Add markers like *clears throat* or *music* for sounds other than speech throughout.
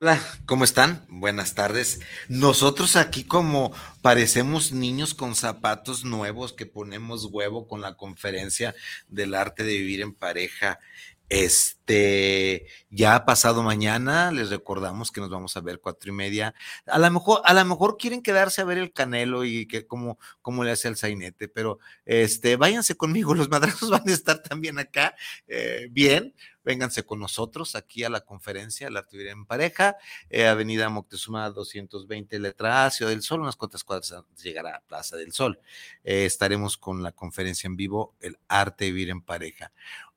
Hola, ¿cómo están? Buenas tardes. Nosotros aquí como parecemos niños con zapatos nuevos que ponemos huevo con la conferencia del arte de vivir en pareja. Este, ya pasado mañana, les recordamos que nos vamos a ver cuatro y media. A lo mejor, a lo mejor quieren quedarse a ver el canelo y que como, como le hace el sainete, pero este, váyanse conmigo, *laughs* los madrazos van a estar también acá, eh, bien, vénganse con nosotros aquí a la conferencia, la actividad en pareja, eh, Avenida Moctezuma 220, letra A, Ciudad del Sol, unas cuantas cuadras llegará a Plaza del Sol. Eh, estaremos con la conferencia en vivo, el arte de vivir en pareja.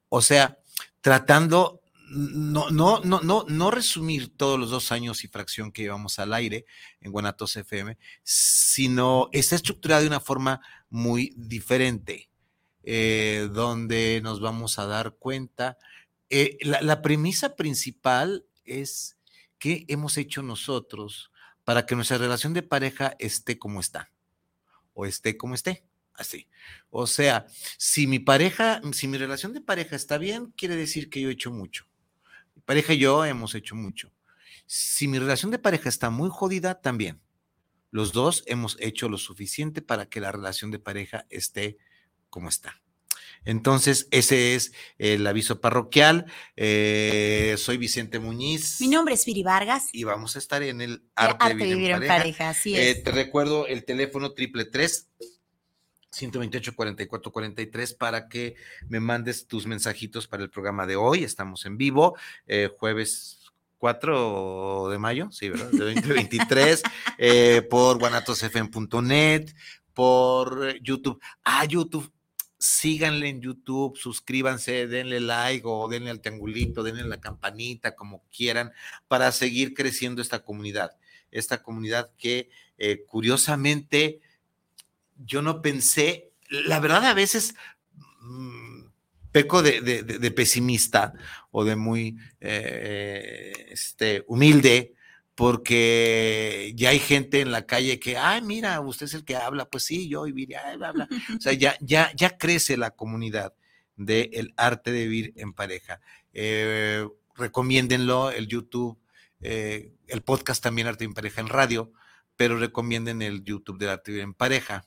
O sea, tratando no, no, no, no, no resumir todos los dos años y fracción que llevamos al aire en Guanatos FM, sino está estructurada de una forma muy diferente, eh, donde nos vamos a dar cuenta eh, la, premisa principal es qué hemos hecho nosotros para que nuestra relación de pareja esté como está o esté como esté. Así. O sea, si mi pareja, si mi relación de pareja está bien, quiere decir que yo he hecho mucho. Mi pareja y yo hemos hecho mucho. Si mi relación de pareja está muy jodida, también. Los dos hemos hecho lo suficiente para que la relación de pareja esté como está. Entonces, ese es el aviso parroquial. Eh, soy Vicente Muñiz. Mi nombre es Firi Vargas. Y vamos a estar en el Arte, de Vivir, en, pareja. así eh, es. te recuerdo el teléfono triple tres 128 44 43 para que me mandes tus mensajitos para el programa de hoy. Estamos en vivo, eh, jueves 4 de mayo, sí, ¿verdad? De 2023, *laughs* por guanatosfm.net, por YouTube. Ah, YouTube síganle en YouTube, suscríbanse, denle like o denle al triangulito, denle la campanita, como quieran, para seguir creciendo esta comunidad. Esta comunidad que eh, curiosamente yo no pensé, la verdad a veces mm, peco de, pesimista o de muy eh, este, humilde porque ya hay gente en la calle que, ay, mira, usted es el que habla, pues sí, yo y bla, bla. O sea, ya, ya, ya crece la comunidad del arte de vivir en pareja. Eh, recomiéndenlo, el YouTube, eh, el podcast también Arte en Pareja en radio, pero recomienden el YouTube del Arte de Vivir en Pareja.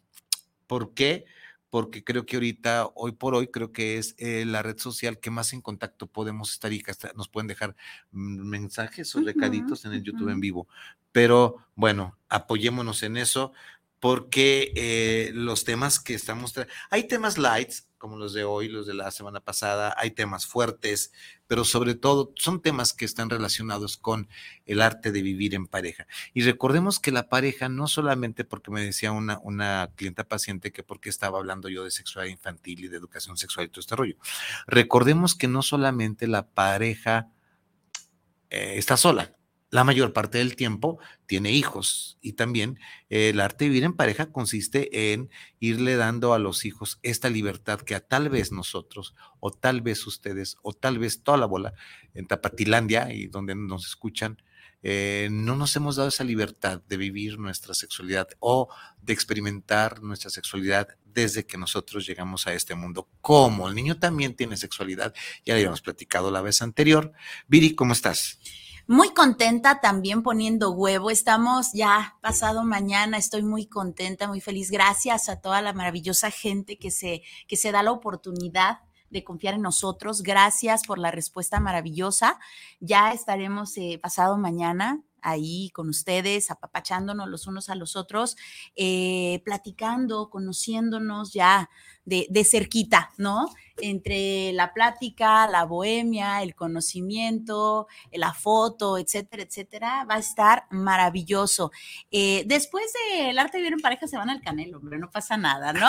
¿Por qué? porque creo que ahorita, hoy por hoy, creo que es eh, la red social que más en contacto podemos estar y que hasta nos pueden dejar mensajes o recaditos en el YouTube en vivo. Pero bueno, apoyémonos en eso porque eh, los temas que estamos, hay temas lights, como los de hoy, los de la semana pasada, hay temas fuertes, pero sobre todo son temas que están relacionados con el arte de vivir en pareja. Y recordemos que la pareja no solamente porque me decía una, una clienta paciente que porque estaba hablando yo de sexualidad infantil y de educación sexual y todo este rollo. Recordemos que no solamente la pareja eh, está sola, la mayor parte del tiempo tiene hijos y también el arte de vivir en pareja consiste en irle dando a los hijos esta libertad que a tal vez nosotros o tal vez ustedes o tal vez toda la bola en Tapatilandia y donde nos escuchan eh, no nos hemos dado esa libertad de vivir nuestra sexualidad o de experimentar nuestra sexualidad desde que nosotros llegamos a este mundo. ¿Cómo? El niño también tiene sexualidad, ya lo habíamos platicado la vez anterior. Viri, ¿cómo estás? Muy contenta también poniendo huevo. Estamos ya pasado mañana. Estoy muy contenta, muy feliz. Gracias a toda la maravillosa gente que se, que se da la oportunidad de confiar en nosotros. Gracias por la respuesta maravillosa. Ya estaremos eh, pasado mañana ahí con ustedes, apapachándonos los unos a los otros, eh, platicando, conociéndonos ya de, de cerquita, ¿no? entre la plática, la bohemia, el conocimiento, la foto, etcétera, etcétera, va a estar maravilloso. Eh, después del arte de vivir en pareja se van al canelo, hombre, no pasa nada, ¿no?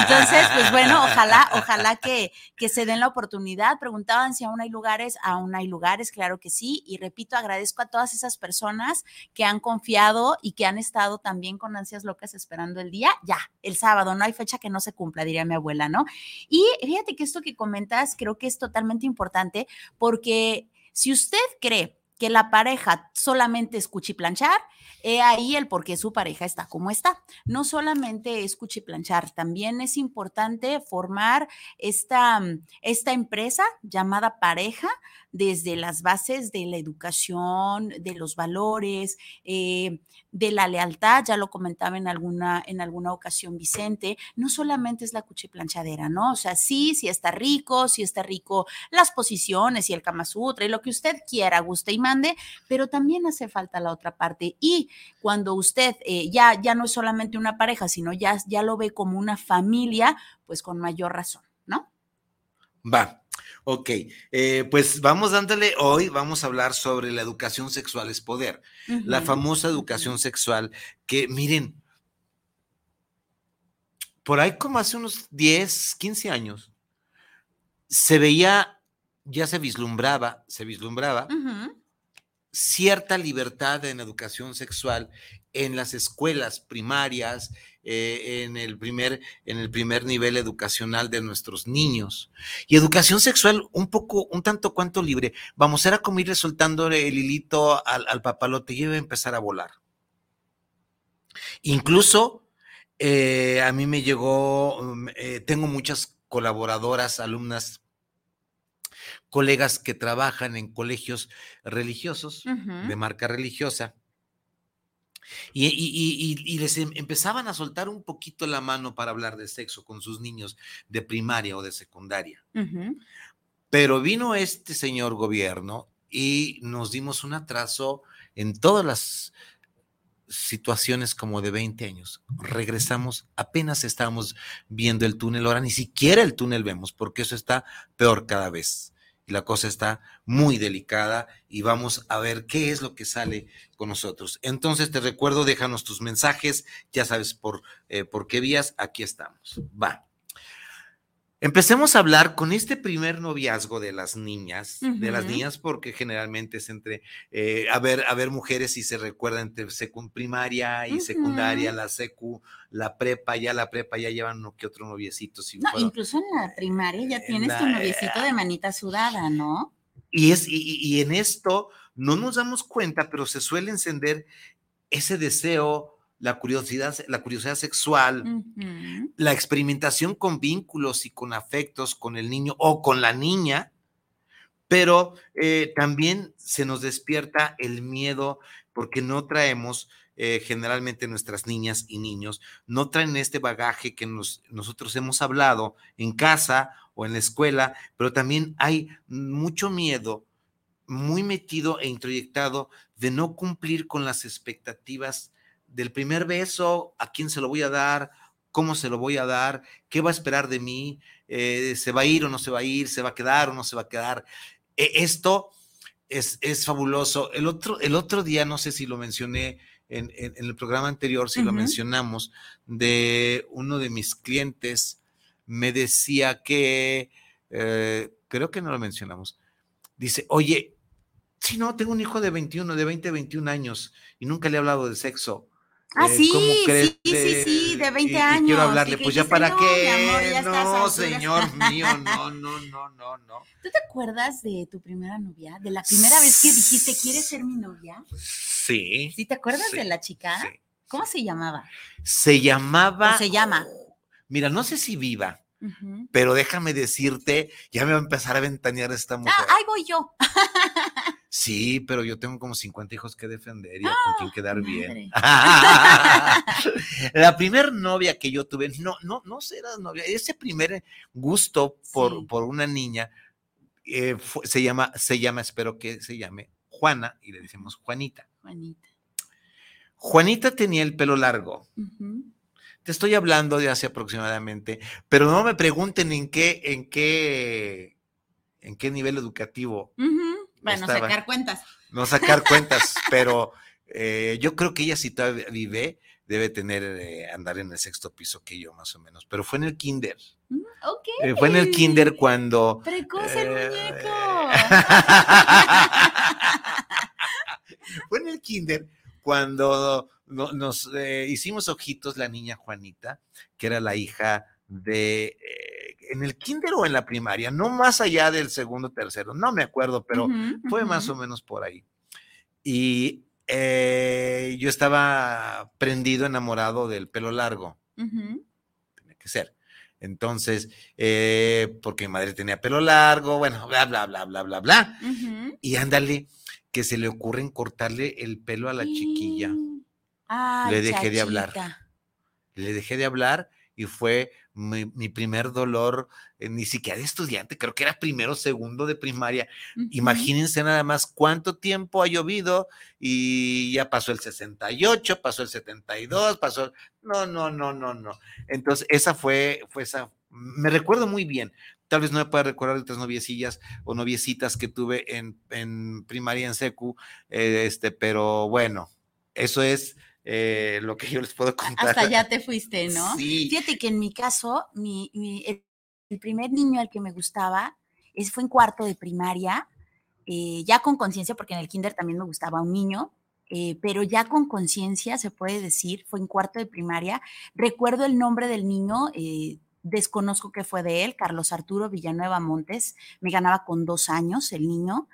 Entonces, pues bueno, ojalá, ojalá que, que se den la oportunidad. Preguntaban si aún hay lugares, aún hay lugares, claro que sí. Y repito, agradezco a todas esas personas que han confiado y que han estado también con ansias locas esperando el día. Ya, el sábado, no hay fecha que no se cumpla, diría mi abuela, ¿no? Y fíjate que esto que comentas creo que es totalmente importante porque si usted cree que la pareja solamente es cuchiplanchar, he ahí el por qué su pareja está como está. No solamente es cuchiplanchar, también es importante formar esta, esta empresa llamada pareja desde las bases de la educación, de los valores, eh, de la lealtad, ya lo comentaba en alguna, en alguna ocasión Vicente, no solamente es la cuchiplanchadera, ¿no? O sea, sí, sí está rico, sí está rico las posiciones y el Kama Sutra y lo que usted quiera, guste y mande, pero también hace falta la otra parte. Y cuando usted eh, ya, ya no es solamente una pareja, sino ya, ya lo ve como una familia, pues con mayor razón, ¿no? Va, Ok, eh, pues vamos dándole, hoy vamos a hablar sobre la educación sexual es poder, la famosa educación sexual que miren, por ahí como hace unos 10, 15 años, se veía, ya se vislumbraba, se vislumbraba cierta libertad en educación sexual en las escuelas primarias, eh, en, el primer, en el primer nivel educacional de nuestros niños. Y educación sexual un poco, un tanto cuanto libre. Vamos, era como ir soltando el hilito al, papalote y iba a empezar a volar. Incluso eh, a mí me llegó, mm, eh, tengo muchas colaboradoras, alumnas colegas que trabajan en colegios religiosos, de marca religiosa, y, les em, empezaban a soltar un poquito la mano para hablar de sexo con sus niños de primaria o de secundaria. Pero vino este señor gobierno y nos dimos un atraso en todas las situaciones como de 20 años. Regresamos, apenas estábamos viendo el túnel, ahora ni siquiera el túnel vemos, porque eso está peor cada vez y la cosa está muy delicada y vamos a ver qué es lo que sale con nosotros. Entonces te recuerdo, déjanos tus mensajes, ya sabes por, eh, por qué vías, aquí estamos. Va. Empecemos a hablar con este primer noviazgo de las niñas, de las niñas porque generalmente es entre, eh, a, ver, a ver mujeres si se recuerdan entre primaria y secundaria, la secu, la prepa, ya la prepa ya llevan uno que otro noviecito. no, incluso en la primaria ya tienes tu noviecito de manita sudada, ¿no? Y, es, y en esto no nos damos cuenta, pero se suele encender ese deseo la curiosidad, la curiosidad sexual, la experimentación con vínculos y con afectos con el niño o con la niña, pero eh, también se nos despierta el miedo porque no traemos eh, generalmente nuestras niñas y niños, no traen este bagaje que nosotros hemos hablado en casa o en la escuela, pero también hay mucho miedo muy metido e introyectado de no cumplir con las expectativas del primer beso, a quién se lo voy a dar, cómo se lo voy a dar, qué va a esperar de mí, eh, se va a ir o no se va a ir, se va a quedar o no se va a quedar. E, esto es, es, fabuloso. El otro, el otro día, no sé si lo mencioné en, el programa anterior, si lo mencionamos, de uno de mis clientes, me decía que, eh, creo que no lo mencionamos, dice, oye, si no, tengo un hijo de 21, de 20, 21 años y nunca le he hablado de sexo Ah, eh, sí, sí, sí, sí, de 20 años. quiero hablarle, pues ya para qué. no, señor *laughs* mío, no, no, no, no, no. ¿Tú te acuerdas de tu primera novia? De la primera vez que dijiste, ¿quieres ser mi novia? Sí. ¿Sí te acuerdas de la chica? Sí. ¿Cómo se llamaba? Se llamaba. ¿O se llama? Mira, no sé si viva, pero déjame decirte, ya me va a empezar a ventanear esta mujer. Ah, ahí voy yo. *laughs* Sí, pero yo tengo como 50 hijos que defender y con quien ¡Ah! quedar bien. *laughs* la primer novia que yo tuve, no, no, no será novia, ese primer gusto por, por una niña eh, se llama, se llama, espero que se llame Juana y le decimos Juanita. Juanita. Juanita tenía el pelo largo. Te estoy hablando de hace aproximadamente, pero no me pregunten en qué, en qué, en qué nivel educativo. Bueno, sacar cuentas. No sacar *laughs* cuentas, pero eh, yo creo que ella si todavía vive, debe tener, eh, andar en el sexto piso que yo más o menos, pero fue en el kinder. Mm, ok. Eh, fue en el kinder cuando... Precoz el muñeco. *laughs* fue en el kinder cuando nos hicimos ojitos la niña Juanita, que era la hija de en el kinder o en la primaria, no más allá del segundo, tercero, no me acuerdo, pero fue más o menos por ahí. Y eh, yo estaba prendido, enamorado del pelo largo. Tiene que ser. Entonces, eh, porque mi madre tenía pelo largo, bueno, bla, bla, bla, bla, bla, bla. Y ándale, que se le ocurren cortarle el pelo a la chiquilla. le dejé de hablar. Le dejé de hablar y fue mi, primer dolor, eh, ni siquiera de estudiante, creo que era primero, segundo de primaria. Imagínense nada más cuánto tiempo ha llovido y ya pasó el 68, pasó el 72, pasó... No, no, no, no, no. Entonces, esa fue, fue esa, me recuerdo muy bien. Tal vez no me pueda recordar de otras noviecillas o noviecitas que tuve en, en primaria en secu, eh, este, pero bueno, eso es eh, lo que yo les puedo contar. Hasta ya te fuiste, ¿no? Sí. Fíjate que en mi caso, mi, el, primer niño al que me gustaba es, fue en cuarto de primaria, eh, ya con conciencia, porque en el kinder también me gustaba un niño, eh, pero ya con conciencia, se puede decir, fue en cuarto de primaria. Recuerdo el nombre del niño, desconozco qué fue de él, Carlos Arturo Villanueva Montes, me ganaba con dos años el niño.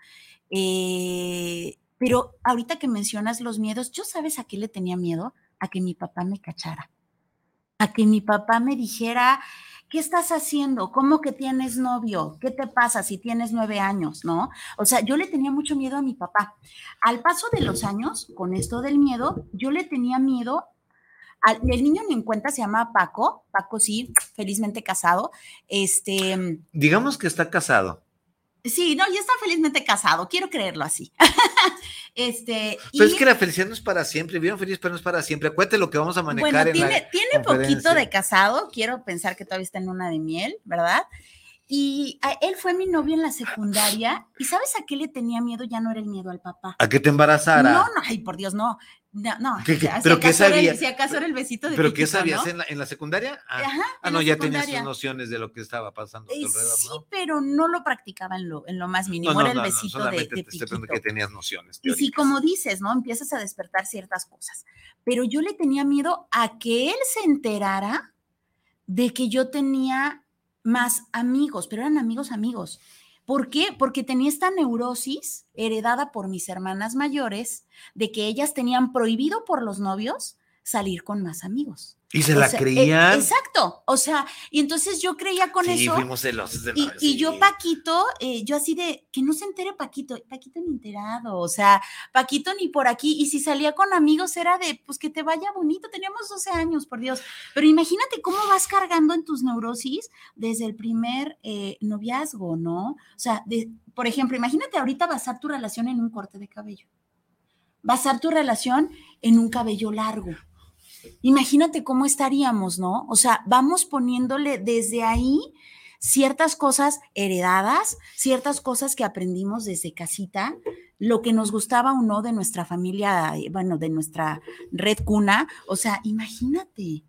Eh, pero ahorita que mencionas los miedos, ¿yo sabes a qué le tenía miedo? A que mi papá me cachara. A que mi papá me dijera, ¿qué estás haciendo? ¿Cómo que tienes novio? ¿Qué te pasa si tienes nueve años? ¿No? O sea, yo le tenía mucho miedo a mi papá. Al paso de los años, con esto del miedo, yo le tenía miedo. El niño ni en cuenta se llama Paco. Paco sí, felizmente casado. Este. Digamos que está casado. Sí, no, ya está felizmente casado, quiero creerlo así. *laughs* este, Pero es que la felicidad no es para siempre, vieron feliz, pero no es para siempre. Acuérdate lo que vamos a manejar. Bueno, tiene, tiene poquito de casado, quiero pensar que todavía está en una de miel, ¿verdad? Y él fue mi novio en la secundaria. ¿Y sabes a qué le tenía miedo? Ya no era el miedo al papá. ¿A que te embarazara? No, no, ay, por Dios, no. No, no. ¿Pero qué sabía? si acaso era el besito de ¿Pero qué sabías en, la, en, la, secundaria? Ah, Ajá, ah no, ya tenías sus nociones de lo que estaba pasando eh, alrededor, Sí, pero no lo practicaba en lo, en lo más mínimo. era el besito de, de te que tenías nociones. Y sí, como dices, ¿no? Empiezas a despertar ciertas cosas. Pero yo le tenía miedo a que él se enterara de que yo tenía más amigos, pero eran amigos amigos. ¿Por qué? Porque tenía esta neurosis heredada por mis hermanas mayores de que ellas tenían prohibido por los novios salir con más amigos. Y se la e creían. exacto. O sea, y entonces yo creía con sí, eso. Fuimos celosos de y, y, yo, Paquito, eh, yo así de que no se entere Paquito, Paquito ni enterado. O sea, Paquito ni por aquí. Y si salía con amigos era de, pues que te vaya bonito. Teníamos 12 años, por Dios. Pero imagínate cómo vas cargando en tus neurosis desde el primer eh, noviazgo, ¿no? O sea, de, por ejemplo, imagínate ahorita basar tu relación en un corte de cabello. Basar tu relación en un cabello largo Imagínate cómo estaríamos, ¿no? O sea, vamos poniéndole desde ahí ciertas cosas heredadas, ciertas cosas que aprendimos desde casita, lo que nos gustaba o no de nuestra familia, bueno, de nuestra red cuna. O sea, imagínate,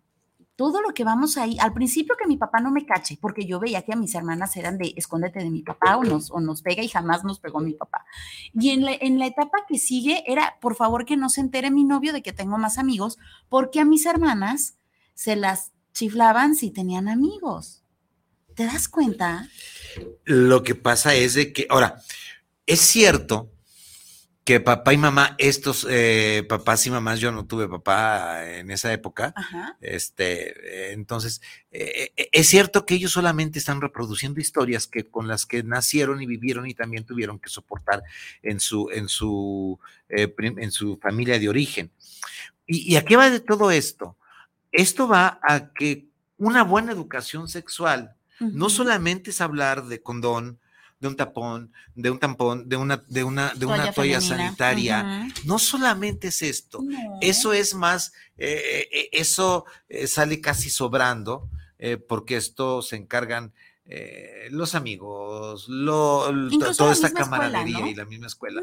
todo lo que vamos ahí, al principio que mi papá no me cache, porque yo veía que a mis hermanas eran de escóndete de mi papá o nos, o nos pega y jamás nos pegó mi papá. Y en la, en la etapa que sigue era, por favor, que no se entere mi novio de que tengo más amigos, porque a mis hermanas se las chiflaban si tenían amigos. ¿Te das cuenta? Lo que pasa es de que, ahora, es cierto que papá y mamá, estos eh, papás y mamás, yo no tuve papá en esa época, este, entonces, eh, eh, es cierto que ellos solamente están reproduciendo historias que con las que nacieron y vivieron y también tuvieron que soportar en su, en su, en su familia de origen. ¿Y, ¿Y a qué va de todo esto? Esto va a que una buena educación sexual no solamente es hablar de condón, de un tapón, de un tampón, de una, de una, de una toalla sanitaria. No solamente es esto, eso es más, eh, eh, eso eh, sale casi sobrando, porque esto se encargan los amigos, lo, toda esta camaradería y la misma escuela.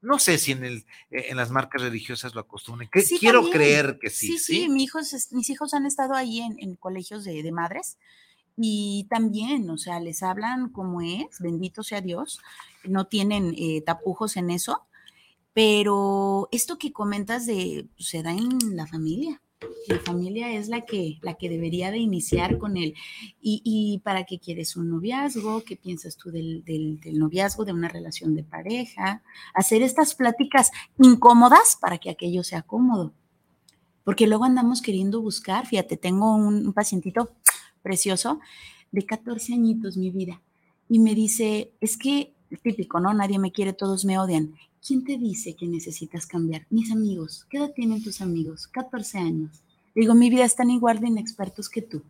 No sé si en, el, en las marcas religiosas lo acostumbran. Quiero creer que sí. Sí, sí, Mis, hijos, mis hijos han estado ahí en, en colegios de, de madres y también, o sea, les hablan como es, bendito sea Dios, no tienen eh, tapujos en eso, pero esto que comentas de, pues, se da en la familia. La familia es la que, la que debería de iniciar con él. Y, para qué quieres un noviazgo? ¿Qué piensas tú del, del, noviazgo, de una relación de pareja? Hacer estas pláticas incómodas para que aquello sea cómodo. Porque luego andamos queriendo buscar, fíjate, tengo un pacientito precioso, de 14 añitos, mi vida. Y me dice, es que, típico, ¿no? Nadie me quiere, todos me odian. ¿Quién te dice que necesitas cambiar? Mis amigos. ¿Qué edad tienen tus amigos? 14 años. Digo, mi vida están igual de inexpertos que tú.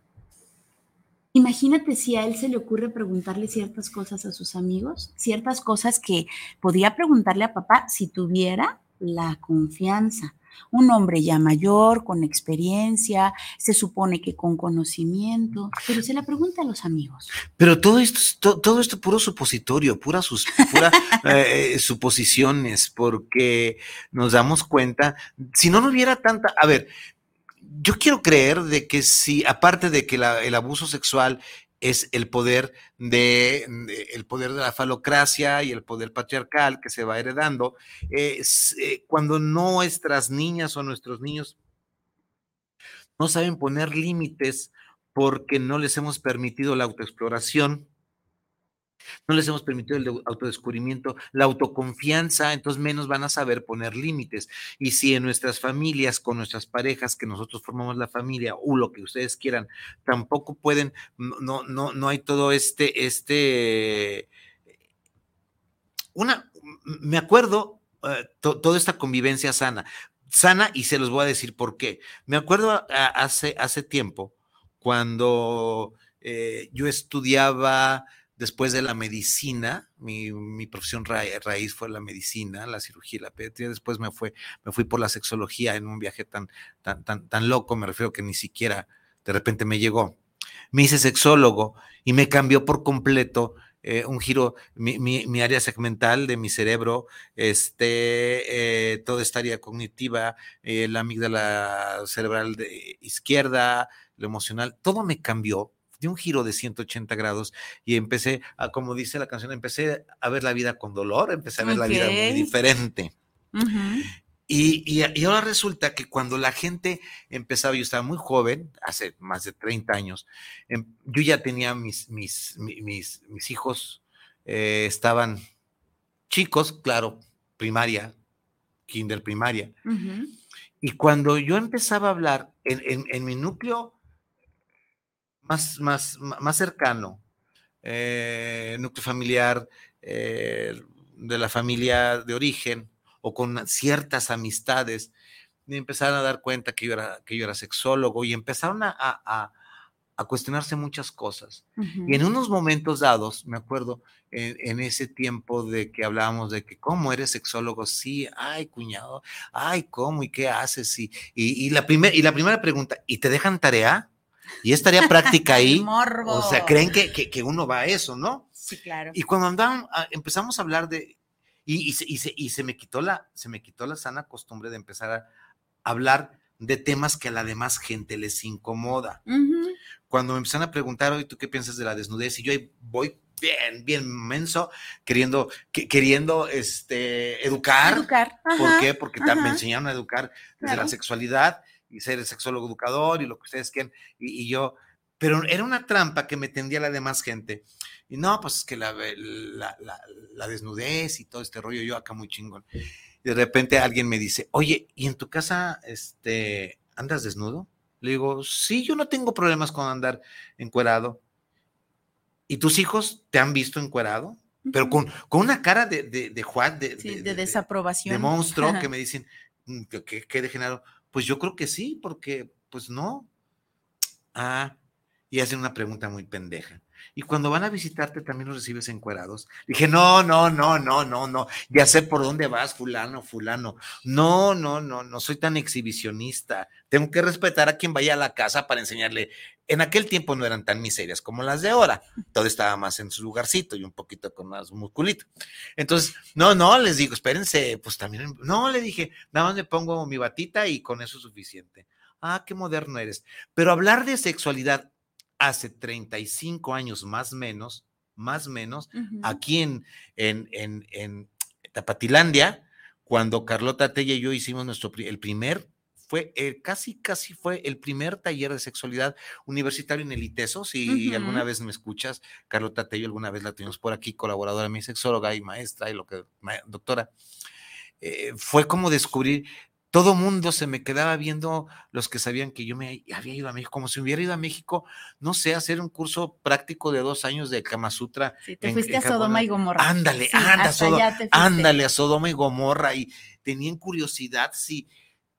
Imagínate si a él se le ocurre preguntarle ciertas cosas a sus amigos, ciertas cosas que podía preguntarle a papá si tuviera la confianza un hombre ya mayor, con experiencia, se supone que con conocimiento, pero se le pregunta a los amigos. Pero todo esto, todo, esto puro supositorio, pura, pura *laughs* eh, suposiciones, porque nos damos cuenta, si no, no hubiera tanta, a ver, yo quiero creer de que si, aparte de que el abuso sexual es el poder de, el poder de la falocracia y el poder patriarcal que se va heredando. Eh, cuando nuestras niñas o nuestros niños no saben poner límites porque no les hemos permitido la autoexploración, no les hemos permitido el autodescubrimiento, la autoconfianza, entonces menos van a saber poner límites. Y si en nuestras familias, con nuestras parejas, que nosotros formamos la familia, o lo que ustedes quieran, tampoco pueden, no, no, no hay todo este, este, una, me acuerdo, eh, toda esta convivencia sana, sana y se los voy a decir por qué. Me acuerdo hace, hace tiempo, cuando eh, yo estudiaba después de la medicina, mi, profesión raíz fue la medicina, la cirugía, la pediatría, después me, fue, me fui por la sexología en un viaje tan, tan, tan, loco, me refiero que ni siquiera de repente me llegó. Me hice sexólogo y me cambió por completo eh, un giro, mi, área segmental de mi cerebro, este, eh, toda esta área cognitiva, eh, la amígdala cerebral de izquierda, lo emocional, todo me cambió un giro de 180 grados y empecé a, como dice la canción, empecé a ver la vida con dolor, empecé a ver la vida muy diferente. y, ahora resulta que cuando la gente empezaba, yo estaba muy joven, hace más de 30 años, em, yo ya tenía mis, mis, mis, mis hijos, eh, estaban chicos, claro, primaria, kinder primaria. Y cuando yo empezaba a hablar en, en mi núcleo más, más, más cercano, eh, núcleo familiar eh, de la familia de origen o con ciertas amistades, me empezaron a dar cuenta que yo era, que yo era sexólogo y empezaron a, a, cuestionarse muchas cosas. Y en unos momentos dados, me acuerdo, en, ese tiempo de que hablábamos de que, ¿cómo eres sexólogo? Sí, ay, cuñado, ay, ¿cómo? ¿Y qué haces? Y, y, la, primer, y la primera pregunta, ¿y te dejan tarea? Y estaría práctica *laughs* ahí. o sea, creen que, que, uno va a eso, ¿no? Sí, claro. Y cuando andaban, ah, empezamos a hablar de, y, y, se, y, se, me quitó la, se me quitó la sana costumbre de empezar a hablar de temas que a la demás gente les incomoda. Cuando me empezaron a preguntar, hoy, ¿tú qué piensas de la desnudez? Y yo ahí voy bien, bien menso, queriendo, queriendo este, educar. Educar. ¿Por qué? Porque me enseñaron a educar desde la sexualidad y ser el sexólogo educador y lo que ustedes quieran. Y, yo, pero era una trampa que me tendía la demás gente. Y no, pues es que la, la, la, desnudez y todo este rollo, yo acá muy chingón. Y de repente alguien me dice, oye, ¿y en tu casa este, andas desnudo? Le digo, sí, yo no tengo problemas con andar encuerado. ¿Y tus hijos te han visto encuerado? Pero con, con una cara de, de, de Juan, de, de, desaprobación. De monstruo, que me dicen, mm, que, que, degenerado. Pues yo creo que sí, porque, pues no. Ah, y hacen una pregunta muy pendeja. Y cuando van a visitarte también los recibes encuerados. Dije, no, no, no, no, no, no. Ya sé por dónde vas, fulano, fulano. No, no, no, no soy tan exhibicionista. Tengo que respetar a quien vaya a la casa para enseñarle. En aquel tiempo no eran tan miserias como las de ahora. Todo estaba más en su lugarcito y un poquito con más musculito. Entonces, no, no, les digo, espérense, pues también, no, le dije, nada más me pongo mi batita y con eso es suficiente. Ah, qué moderno eres. Pero hablar de sexualidad hace 35 años más menos, más menos, aquí en, en, en, en, Tapatilandia, cuando Carlota Tella y yo hicimos nuestro, el primer, fue el, casi, casi fue el primer taller de sexualidad universitario en el ITESO. Si alguna vez me escuchas, Carlota Tello, alguna vez la tuvimos por aquí, colaboradora, mi sexóloga y maestra y lo que, doctora. Eh, fue como descubrir todo mundo se me quedaba viendo los que sabían que yo me había ido a México, como si hubiera ido a México, no sé, hacer un curso práctico de dos años de Kama Sutra. Sí, te fuiste a Sodoma y Gomorra. Ándale, ándale, a Sodoma y Gomorra y tenían curiosidad, sí,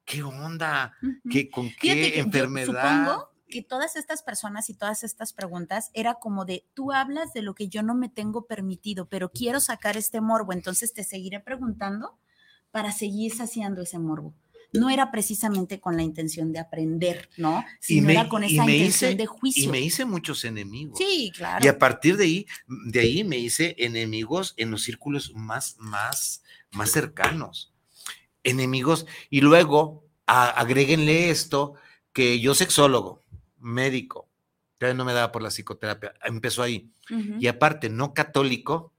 qué onda, ¿Qué, con qué enfermedad. supongo que todas estas personas y todas estas preguntas era como de, tú hablas de lo que yo no me tengo permitido, pero quiero sacar este morbo, entonces te seguiré preguntando para seguir saciando ese morbo no era precisamente con la intención de aprender, ¿no? Sino era con esa intención de juicio. Y me hice muchos enemigos. Sí, claro. Y a partir de ahí, de ahí me hice enemigos en los círculos más, más, más cercanos. Enemigos. Y luego, agréguenle esto, que yo sexólogo, médico, todavía no me daba por la psicoterapia, empezó ahí. Y aparte, no católico,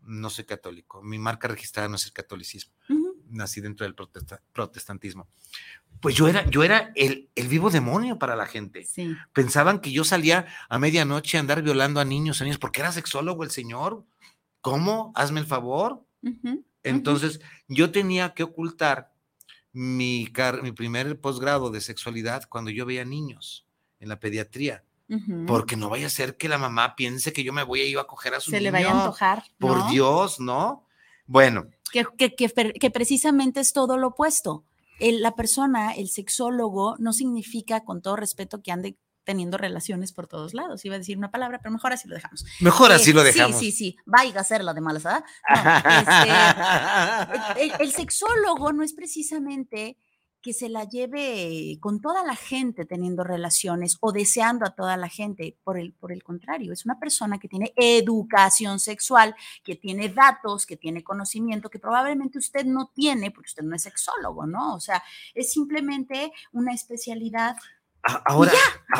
no soy católico. Mi marca registrada no es el catolicismo nací dentro del protestantismo. Pues yo era, yo era el, vivo demonio para la gente. Pensaban que yo salía a medianoche a andar violando a niños, a niños, porque era sexólogo el señor. ¿Cómo? Hazme el favor. Entonces, yo tenía que ocultar mi, mi primer posgrado de sexualidad cuando yo veía niños en la pediatría. Porque no vaya a ser que la mamá piense que yo me voy a ir a coger a su Se le vaya a antojar. Por Dios, ¿no? Bueno, que, precisamente es todo lo opuesto. la persona, el sexólogo, no significa, con todo respeto, que ande teniendo relaciones por todos lados. Iba a decir una palabra, pero mejor así lo dejamos. Mejor así lo eh, dejamos. Sí, sí, sí. Vaya a hacerlo de malas, ¿ah? este, *laughs* el, sexólogo no es precisamente que se la lleve con toda la gente teniendo relaciones o deseando a toda la gente. Por el, por el contrario, es una persona que tiene educación sexual, que tiene datos, que tiene conocimiento, que probablemente usted no tiene, porque usted no es sexólogo, ¿no? O sea, es simplemente una especialidad. Ahora,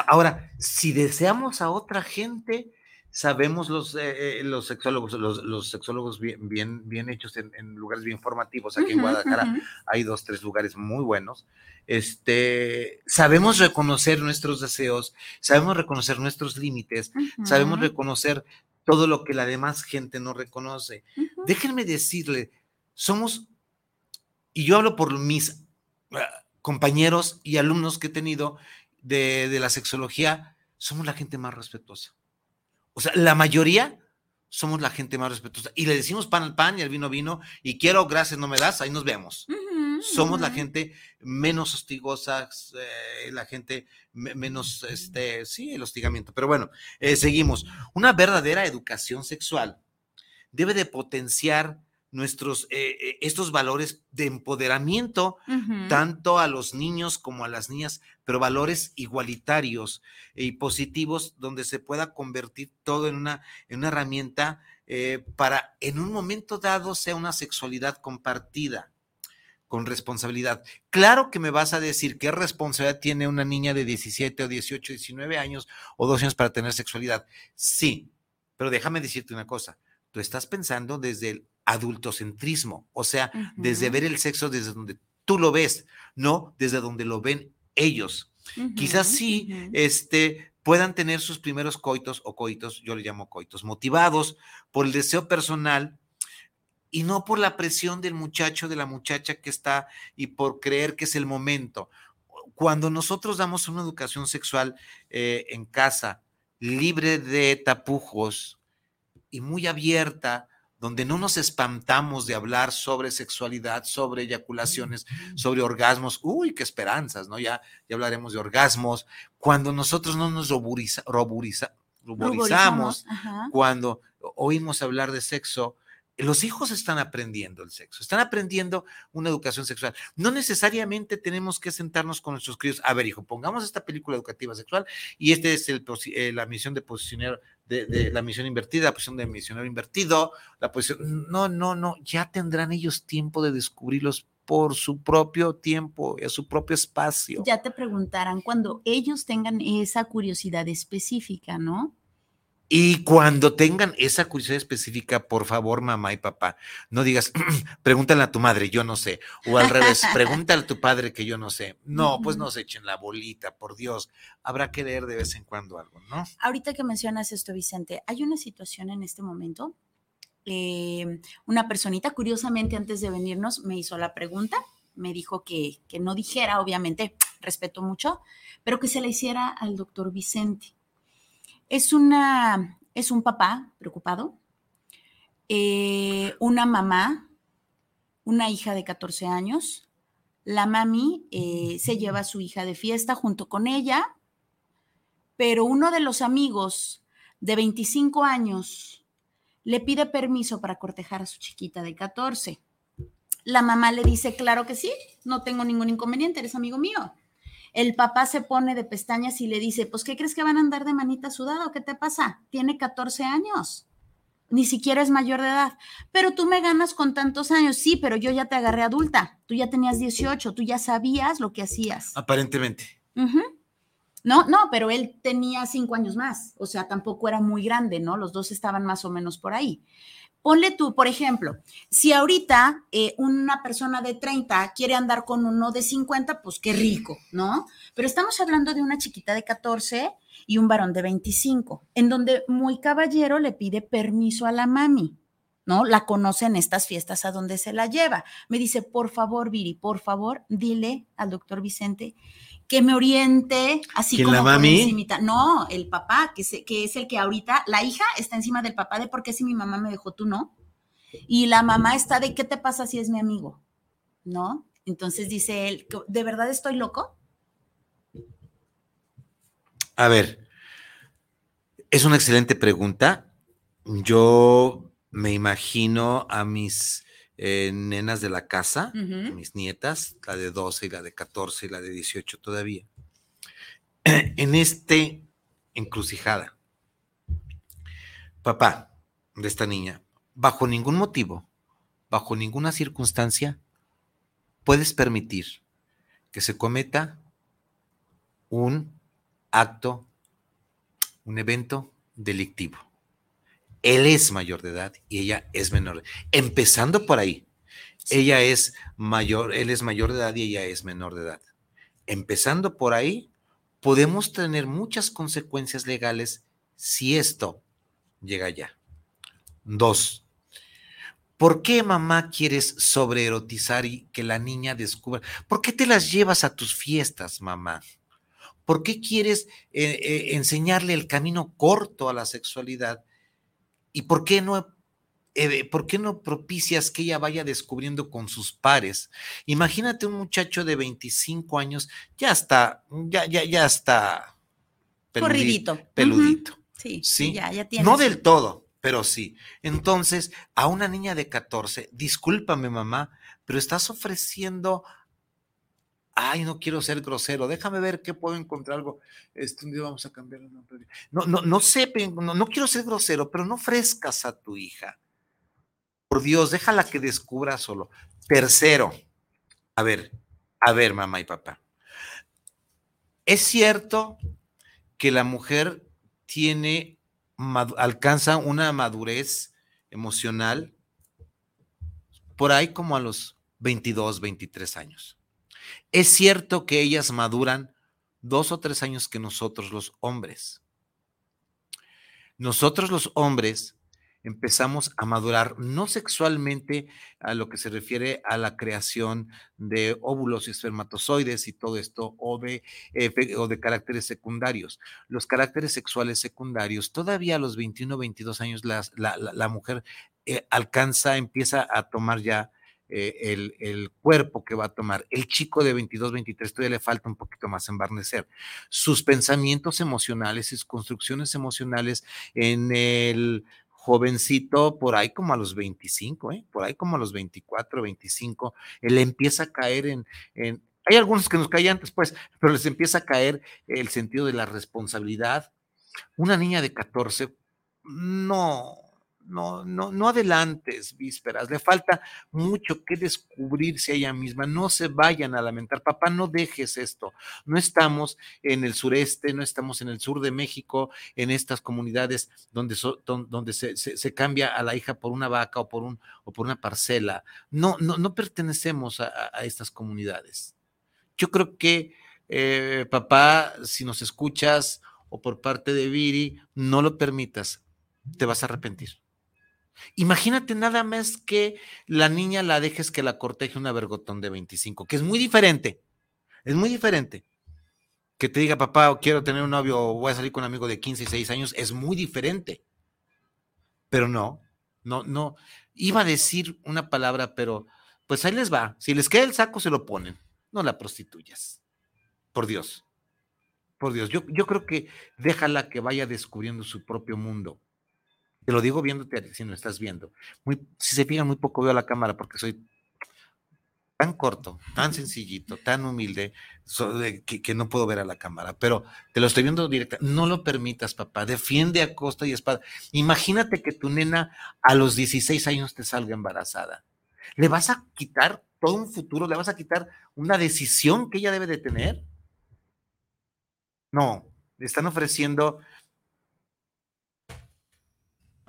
ahora, si deseamos a otra gente, sabemos los, eh, eh, los sexólogos, los, sexólogos bien, bien, bien hechos en, lugares bien formativos, aquí en Guadalajara hay dos, tres lugares muy buenos, este, sabemos reconocer nuestros deseos, sabemos reconocer nuestros límites, sabemos reconocer todo lo que la demás gente no reconoce. Déjenme decirle, somos, y yo hablo por mis ah, compañeros y alumnos que he tenido de, de la sexología, somos la gente más respetuosa o sea, la mayoría somos la gente más respetuosa. Y le decimos pan al pan y al vino vino. Y quiero, gracias, no me das, ahí nos vemos. somos la gente menos hostigosa, eh, la gente menos, este, sí, el hostigamiento. Pero bueno, eh, seguimos. Una verdadera educación sexual debe de potenciar nuestros, eh, eh, estos valores de empoderamiento, tanto a los niños como a las niñas, pero valores igualitarios y positivos, donde se pueda convertir todo en una, en una herramienta eh, para en un momento dado sea una sexualidad compartida con responsabilidad. Claro que me vas a decir qué responsabilidad tiene una niña de 17 o 18, 19 años o 12 años para tener sexualidad. Sí, pero déjame decirte una cosa. Tú estás pensando desde el adultocentrismo, o sea, desde ver el sexo desde donde tú lo ves, no desde donde lo ven ellos. Quizás sí, este, puedan tener sus primeros coitos o coitos, yo le llamo coitos, motivados por el deseo personal y no por la presión del muchacho, de la muchacha que está y por creer que es el momento. Cuando nosotros damos una educación sexual eh, en casa, libre de tapujos y muy abierta, donde no nos espantamos de hablar sobre sexualidad, sobre eyaculaciones, sobre orgasmos. Uy, qué esperanzas, ¿no? Ya, ya hablaremos de orgasmos. Cuando nosotros no nos roburiza, ruborizamos, cuando oímos hablar de sexo, los hijos están aprendiendo el sexo, están aprendiendo una educación sexual. No necesariamente tenemos que sentarnos con nuestros críos. A ver, hijo, pongamos esta película educativa sexual y esta es el, eh, la misión de posicionar, de, la misión invertida, la posición de misionero invertido, la posición. No, no, no, ya tendrán ellos tiempo de descubrirlos por su propio tiempo y a su propio espacio. Ya te preguntarán cuando ellos tengan esa curiosidad específica, ¿no? Y cuando tengan esa curiosidad específica, por favor, mamá y papá, no digas, *clears throat* pregúntale a tu madre, yo no sé. O al revés, pregúntale a tu padre que yo no sé. No, pues no se echen la bolita, por Dios. Habrá que leer de vez en cuando algo, ¿no? Ahorita que mencionas esto, Vicente, hay una situación en este momento. Eh, una personita, curiosamente, antes de venirnos, me hizo la pregunta. Me dijo que, que no dijera, obviamente, respeto mucho, pero que se la hiciera al doctor Vicente es, una, es un papá preocupado, eh, una mamá, una hija de 14 años. La mami eh, se lleva a su hija de fiesta junto con ella, pero uno de los amigos de 25 años le pide permiso para cortejar a su chiquita de 14. La mamá le dice, claro que sí, no tengo ningún inconveniente, eres amigo mío. El papá se pone de pestañas y le dice, pues, ¿qué crees que van a andar de manita sudada o qué te pasa? Tiene 14 años. Ni siquiera es mayor de edad. Pero tú me ganas con tantos años. Sí, pero yo ya te agarré adulta. Tú ya tenías 18, tú ya sabías lo que hacías. Aparentemente. No, no, pero él tenía cinco años más. O sea, tampoco era muy grande, ¿no? Los dos estaban más o menos por ahí. Ponle tú, por ejemplo, si ahorita eh, una persona de 30 quiere andar con uno de 50, pues qué rico, ¿no? Pero estamos hablando de una chiquita de 14 y un varón de 25, en donde muy caballero le pide permiso a la mami, ¿no? La conoce en estas fiestas a donde se la lleva. Me dice, por favor, Viri, por favor, dile al doctor Vicente que me oriente, así como la mami? No, el papá, que, que es el que ahorita, la hija está encima del papá de por qué si mi mamá me dejó, tú no. Y la mamá está de qué te pasa si es mi amigo, ¿no? Entonces dice él, ¿de verdad estoy loco? A ver, es una excelente pregunta. Yo me imagino a mis eh, nenas de la casa, mis nietas, la de 12 y la de 14 y la de 18 todavía, *clears throat* en este encrucijada. Papá de esta niña, bajo ningún motivo, bajo ninguna circunstancia, puedes permitir que se cometa un acto, un evento delictivo él es mayor de edad y ella es menor. Empezando por ahí, ella es mayor, él es mayor de edad y ella es menor de edad. Empezando por ahí, podemos tener muchas consecuencias legales si esto llega allá. Dos, ¿por qué mamá quieres sobreerotizar y que la niña descubra? ¿Por qué te las llevas a tus fiestas, mamá? ¿Por qué quieres eh, eh, enseñarle el camino corto a la sexualidad ¿Y por qué no eh, ¿por qué no propicias que ella vaya descubriendo con sus pares? Imagínate un muchacho de 25 años, ya está, ya, ya, ya está peludito. peludito. Sí, sí, ya, ya tiene. No del todo, pero sí. Entonces, a una niña de 14, discúlpame mamá, pero estás ofreciendo ay, no quiero ser grosero, déjame ver qué puedo encontrar algo. Este, un día vamos a cambiar el nombre. No, no, no sé, no, quiero ser grosero, pero no ofrezcas a tu hija. Por Dios, déjala que descubra solo. Tercero, a ver, a ver, mamá y papá. Es cierto que la mujer tiene, alcanza una madurez emocional por ahí como a los 22, 23 años Es cierto que ellas maduran dos o tres años que nosotros los hombres. Nosotros los hombres empezamos a madurar, no sexualmente a lo que se refiere a la creación de óvulos y espermatozoides y todo esto, o de, o de caracteres secundarios. Los caracteres sexuales secundarios, todavía a los 21, 22 años la, la, mujer eh, alcanza, empieza a tomar ya eh, el, cuerpo que va a tomar. El chico de 22, 23 todavía le falta un poquito más embarnecer. Sus pensamientos emocionales, sus construcciones emocionales en el jovencito, por ahí como a los 25, ¿eh? por ahí como a los 24, 25, él empieza a caer en, en, hay algunos que nos caen antes, pues, pero les empieza a caer el sentido de la responsabilidad. Una niña de 14, no, no, no, no adelantes vísperas, le falta mucho que descubrirse a ella misma, no se vayan a lamentar, papá, no dejes esto, no estamos en el sureste, no estamos en el sur de México, en estas comunidades donde, donde se, cambia a la hija por una vaca o por, un, o por una parcela, no, no, no pertenecemos a, estas comunidades. Yo creo que, eh, papá, si nos escuchas o por parte de Viri, no lo permitas, te vas a arrepentir. Imagínate nada más que la niña la dejes que la corteje una vergotón de 25, que es muy diferente, es muy diferente. Que te diga, papá, quiero tener un novio o voy a salir con un amigo de 15 y 6 años, es muy diferente. Pero no, no, no. Iba a decir una palabra, pero pues ahí les va. Si les queda el saco, se lo ponen. No la prostituyas. Por Dios. Por Dios. Yo, yo creo que déjala que vaya descubriendo su propio mundo te lo digo viéndote si no estás viendo. Si se fijan, muy poco veo la cámara porque soy tan corto, tan sencillito, tan humilde, que, no puedo ver a la cámara, pero te lo estoy viendo directa. No lo permitas, papá. Defiende a costa y espada. Imagínate que tu nena a los 16 años te salga embarazada. ¿Le vas a quitar todo un futuro? ¿Le vas a quitar una decisión que ella debe de tener? No, le están ofreciendo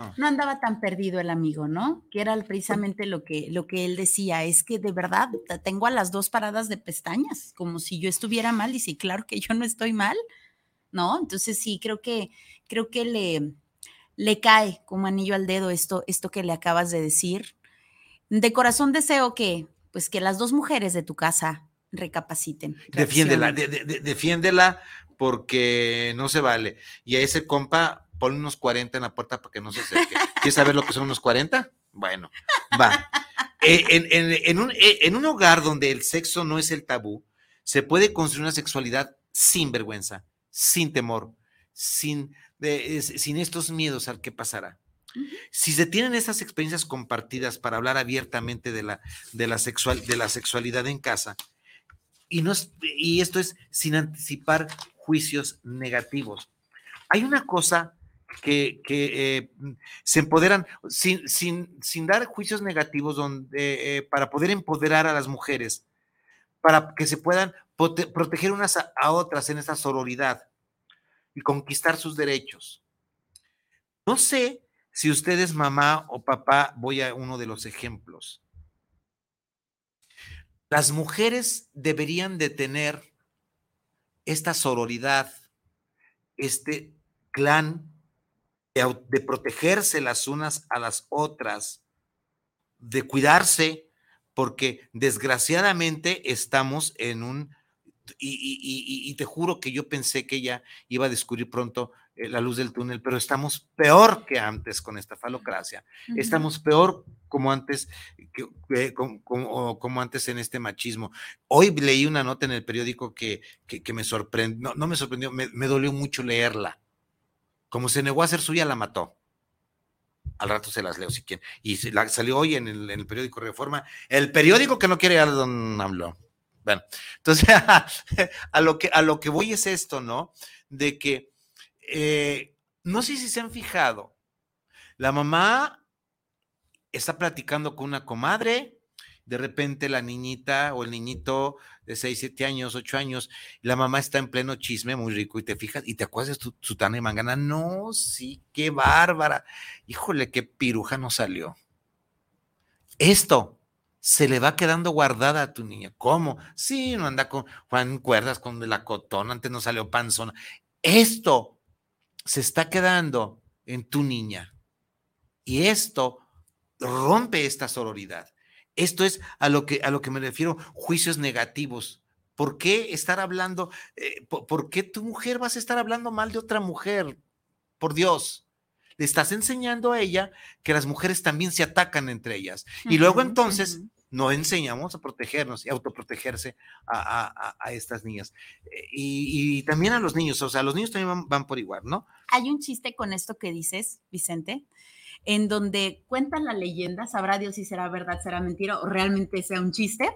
Ah. No andaba tan perdido el amigo, ¿no? Que era precisamente lo que, lo que él decía, es que de verdad tengo a las dos paradas de pestañas, como si yo estuviera mal, y sí, claro que yo no estoy mal, ¿no? Entonces sí, creo que, creo que le, le cae como anillo al dedo esto, esto que le acabas de decir. De corazón deseo que, pues que las dos mujeres de tu casa recapaciten. Defiéndela, defiéndela porque no se vale. Y a ese compa, pon unos 40 en la puerta para que no se acerque. ¿Quieres saber lo que son unos 40? Bueno, va. Eh, en, un, eh, en un hogar donde el sexo no es el tabú, se puede construir una sexualidad sin vergüenza, sin temor, sin, sin estos miedos al que pasará. Si se tienen esas experiencias compartidas para hablar abiertamente de la, de la, sexual, de la sexualidad en casa, y, no y esto es sin anticipar juicios negativos. Hay una cosa que, eh, se empoderan sin, sin, dar juicios negativos donde, eh, para poder empoderar a las mujeres, para que se puedan proteger unas a, otras en esa sororidad y conquistar sus derechos. No sé si ustedes, mamá o papá, voy a uno de los ejemplos. Las mujeres deberían de tener esta sororidad, este clan de, protegerse las unas a las otras, de cuidarse, porque desgraciadamente estamos en un, y, te juro que yo pensé que ella iba a descubrir pronto eh, la luz del túnel, pero estamos peor que antes con esta falocracia, estamos peor como antes, que, como, antes en este machismo. Hoy leí una nota en el periódico que, que, me sorprendió, no, me sorprendió, me, me dolió mucho leerla como se negó a ser suya, la mató. Al rato se las leo si quieren. Y salió hoy en el, periódico Reforma, el periódico que no quiere a don AMLO. Bueno, entonces *laughs* a, lo que, a lo que voy es esto, ¿no? De que eh, no sé si se han fijado, la mamá está platicando con una comadre, de repente la niñita o el niñito de 6, 7 años, 8 años, la mamá está en pleno chisme muy rico y te fijas y te acuerdas de su tana y mangana. No, sí, qué bárbara. Híjole, qué piruja nos salió. Esto se le va quedando guardada a tu niña. ¿Cómo? Sí, no anda con Juan Cuerdas con la cotón, antes no salió panzona. Esto se está quedando en tu niña. Y esto rompe esta sororidad. Esto es a lo que, a lo que me refiero, juicios negativos. ¿Por qué estar hablando, eh, por, qué tu mujer vas a estar hablando mal de otra mujer? Por Dios le estás enseñando a ella que las mujeres también se atacan entre ellas. y luego entonces no enseñamos a protegernos y autoprotegerse a, estas niñas. Eh, y, también a los niños, o sea, los niños también van, por igual, ¿no? Hay un chiste con esto que dices, Vicente, en donde cuentan la leyenda, sabrá Dios si será verdad, será mentira o realmente sea un chiste.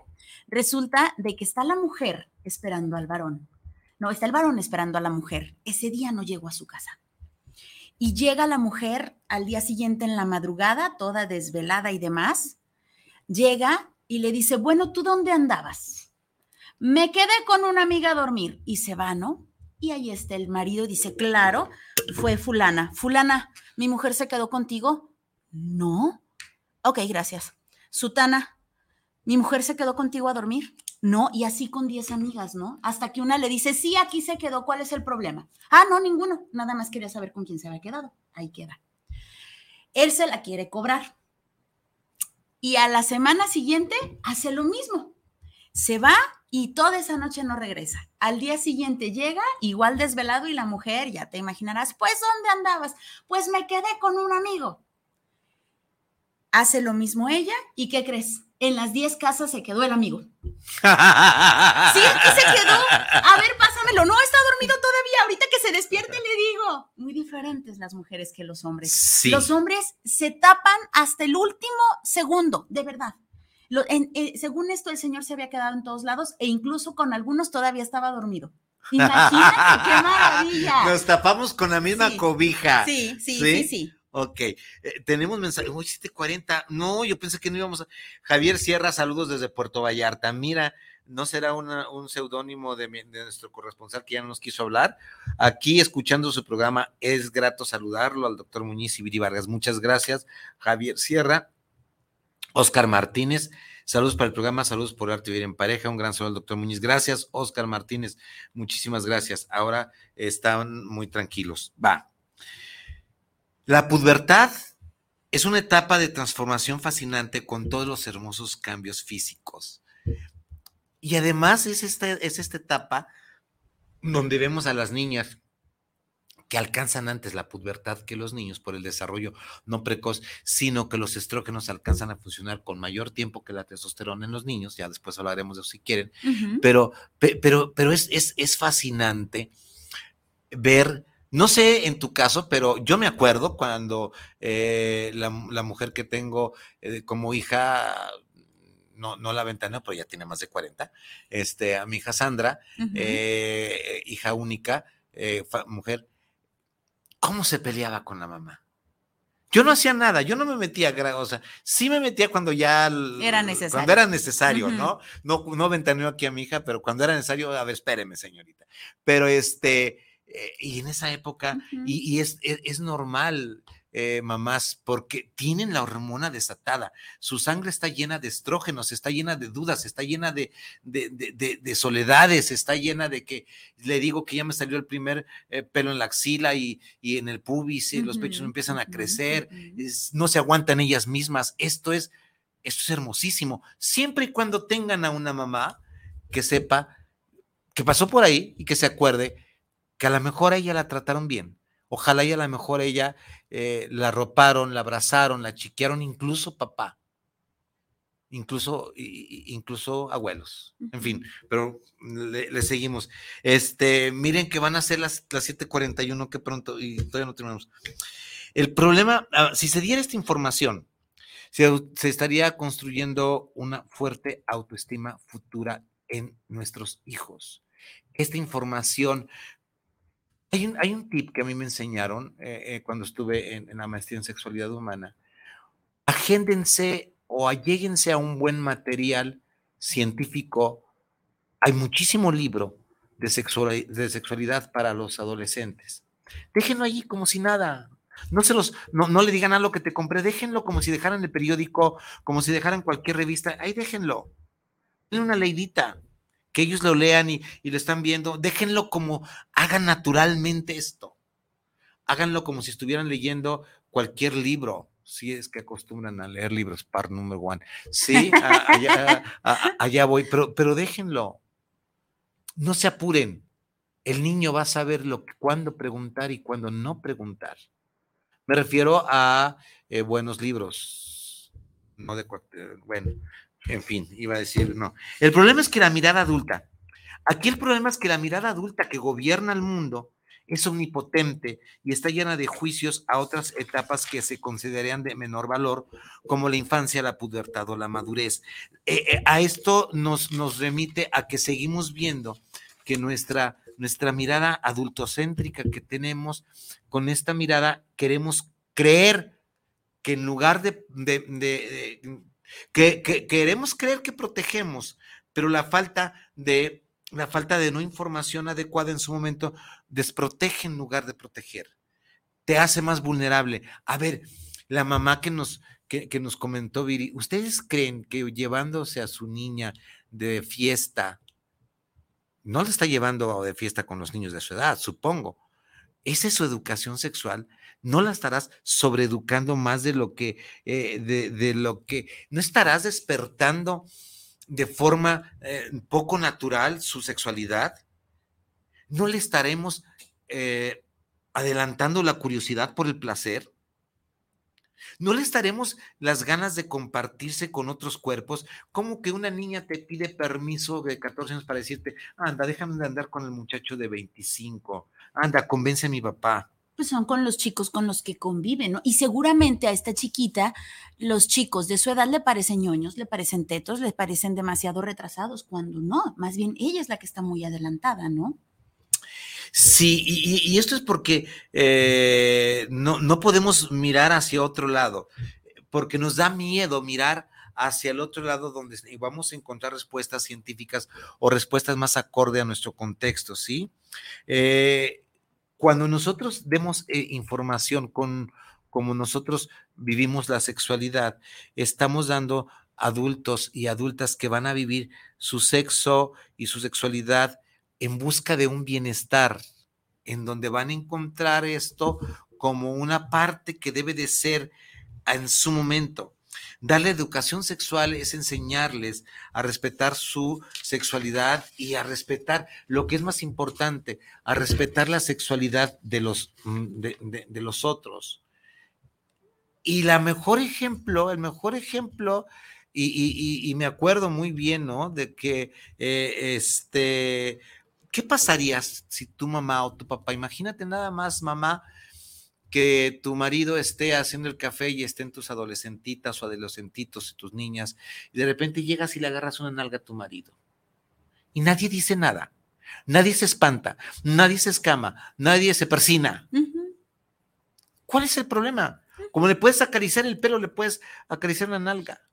Resulta de que está la mujer esperando al varón. No, está el varón esperando a la mujer. Ese día no llegó a su casa. Y llega la mujer al día siguiente en la madrugada, toda desvelada y demás, llega y le dice, bueno, ¿tú dónde andabas? Me quedé con una amiga a dormir y se va, ¿no? Y ahí está el marido dice, claro, fue fulana. Fulana, ¿mi mujer se quedó contigo? No. Ok, gracias. Sutana, ¿mi mujer se quedó contigo a dormir? No, y así con 10 amigas, ¿no? Hasta que una le dice, sí, aquí se quedó, ¿cuál es el problema? Ah, no, ninguno, nada más quería saber con quién se había quedado. Ahí queda. Él se la quiere cobrar. Y a la semana siguiente hace lo mismo. Se va y toda esa noche no regresa. Al día siguiente llega igual desvelado y la mujer, ya te imaginarás, pues ¿dónde andabas? Pues me quedé con un amigo. Hace lo mismo ella y ¿qué crees? en las 10 casas se quedó el amigo. *laughs* Sí, aquí se quedó. A ver, pásamelo. No, está dormido todavía. Ahorita que se despierte le digo. Muy diferentes las mujeres que los hombres. Los hombres se tapan hasta el último segundo, de verdad. Eh, según esto, el señor se había quedado en todos lados e incluso con algunos todavía estaba dormido. Imagínate qué maravilla. *laughs* Nos tapamos con la misma cobija. sí, sí, sí. sí. Ok, eh, tenemos mensaje, uy, 740, no, yo pensé que no íbamos a... Javier Sierra, saludos desde Puerto Vallarta, mira, ¿no será un seudónimo de, nuestro corresponsal que ya no nos quiso hablar? Aquí escuchando su programa, es grato saludarlo al doctor Muñiz y Viri Vargas, muchas gracias, Javier Sierra, Oscar Martínez, saludos para el programa, saludos por arte vivir en pareja, un gran saludo al doctor Muñiz, gracias, Oscar Martínez, muchísimas gracias, ahora están muy tranquilos, va. La pubertad es una etapa de transformación fascinante con todos los hermosos cambios físicos. Y además es esta, es esta etapa donde vemos a las niñas que alcanzan antes la pubertad que los niños por el desarrollo no precoz, sino que los estrógenos alcanzan a funcionar con mayor tiempo que la testosterona en los niños, ya después hablaremos de eso si quieren, pero, pero, pero es, es, es fascinante ver no sé en tu caso, pero yo me acuerdo cuando eh, la, mujer que tengo eh, como hija, no, no la ventana, pero ya tiene más de 40, este, a mi hija Sandra, eh, hija única, mujer, ¿cómo se peleaba con la mamá? Yo no hacía nada, yo no me metía, o sea, sí me metía cuando ya era necesario. Cuando era necesario, ¿no? No, no ventaneo aquí a mi hija, pero cuando era necesario, a ver, espéreme, señorita. Pero este, eh, y en esa época, y, es, e, es, normal, eh, mamás, porque tienen la hormona desatada. Su sangre está llena de estrógenos, está llena de dudas, está llena de, de, soledades, está llena de que le digo que ya me salió el primer eh, pelo en la axila y, en el pubis y los pechos empiezan a crecer, no se aguantan ellas mismas. Esto es, esto es hermosísimo. Siempre y cuando tengan a una mamá que sepa que pasó por ahí y que se acuerde que a lo mejor a ella la trataron bien. Ojalá y a lo mejor ella eh, la roparon, la abrazaron, la chiquearon, incluso papá, incluso, incluso abuelos. En fin, pero le, seguimos. Este, miren que van a ser las, las 7:41 que pronto, y todavía no terminamos. El problema, ah, si se diera esta información, se, se estaría construyendo una fuerte autoestima futura en nuestros hijos. Esta información hay un, tip que a mí me enseñaron eh, eh, cuando estuve en, la maestría en sexualidad humana. Agéndense o alléguense a un buen material científico. Hay muchísimo libro de, de sexualidad para los adolescentes. Déjenlo allí como si nada. No se los, no, no le digan a lo que te compré, déjenlo como si dejaran el periódico, como si dejaran cualquier revista, ahí déjenlo. Tiene una leidita, que ellos lo lean y, lo están viendo, déjenlo como, hagan naturalmente esto. Háganlo como si estuvieran leyendo cualquier libro, si es que acostumbran a leer libros, par número one. Sí, allá, voy, pero, pero déjenlo. No se apuren. El niño va a saber lo cuándo preguntar y cuándo no preguntar. Me refiero a eh, buenos libros. No eh, bueno, en fin, iba a decir no. El problema es que la mirada adulta, aquí el problema es que la mirada adulta que gobierna el mundo es omnipotente y está llena de juicios a otras etapas que se considerarían de menor valor, como la infancia, la pubertad o la madurez. Eh, a esto nos, nos remite a que seguimos viendo que nuestra, nuestra mirada adultocéntrica que tenemos, con esta mirada queremos creer que en lugar de, que, queremos creer que protegemos, pero la falta de la falta de no información adecuada en su momento desprotege en lugar de proteger. Te hace más vulnerable. A ver, la mamá que nos, que, que nos comentó Viri, ¿ustedes creen que llevándose a su niña de fiesta no le está llevando de fiesta con los niños de su edad, supongo. Esa es su educación sexual. No la estarás sobreeducando más de lo que, eh, de, lo que, no estarás despertando de forma eh, poco natural su sexualidad. No le estaremos eh, adelantando la curiosidad por el placer. ¿No le estaremos las ganas de compartirse con otros cuerpos? Como que una niña te pide permiso de 14 años para decirte, anda, déjame de andar con el muchacho de 25, anda, convence a mi papá. Pues son con los chicos con los que conviven, ¿no? Y seguramente a esta chiquita, los chicos de su edad le parecen ñoños, le parecen tetos, le parecen demasiado retrasados, cuando no, más bien ella es la que está muy adelantada, ¿no? Sí, y, esto es porque eh, no, no podemos mirar hacia otro lado, porque nos da miedo mirar hacia el otro lado donde vamos a encontrar respuestas científicas o respuestas más acorde a nuestro contexto, ¿sí? Eh, cuando nosotros demos eh, información con como nosotros vivimos la sexualidad, estamos dando adultos y adultas que van a vivir su sexo y su sexualidad en busca de un bienestar, en donde van a encontrar esto como una parte que debe de ser en su momento. Darle educación sexual es enseñarles a respetar su sexualidad y a respetar lo que es más importante, a respetar la sexualidad de los, mm, de, los otros. Y la mejor ejemplo, el mejor ejemplo, y, me acuerdo muy bien, ¿no? De que eh, este, ¿qué pasaría si tu mamá o tu papá, imagínate nada más, mamá, que tu marido esté haciendo el café y estén tus adolescentitas o adolescentitos y tus niñas, y de repente llegas y le agarras una nalga a tu marido. Y nadie dice nada. Nadie se espanta, nadie se escama, nadie se persina. ¿Cuál es el problema? Como le puedes acariciar el pelo, le puedes acariciar la nalga.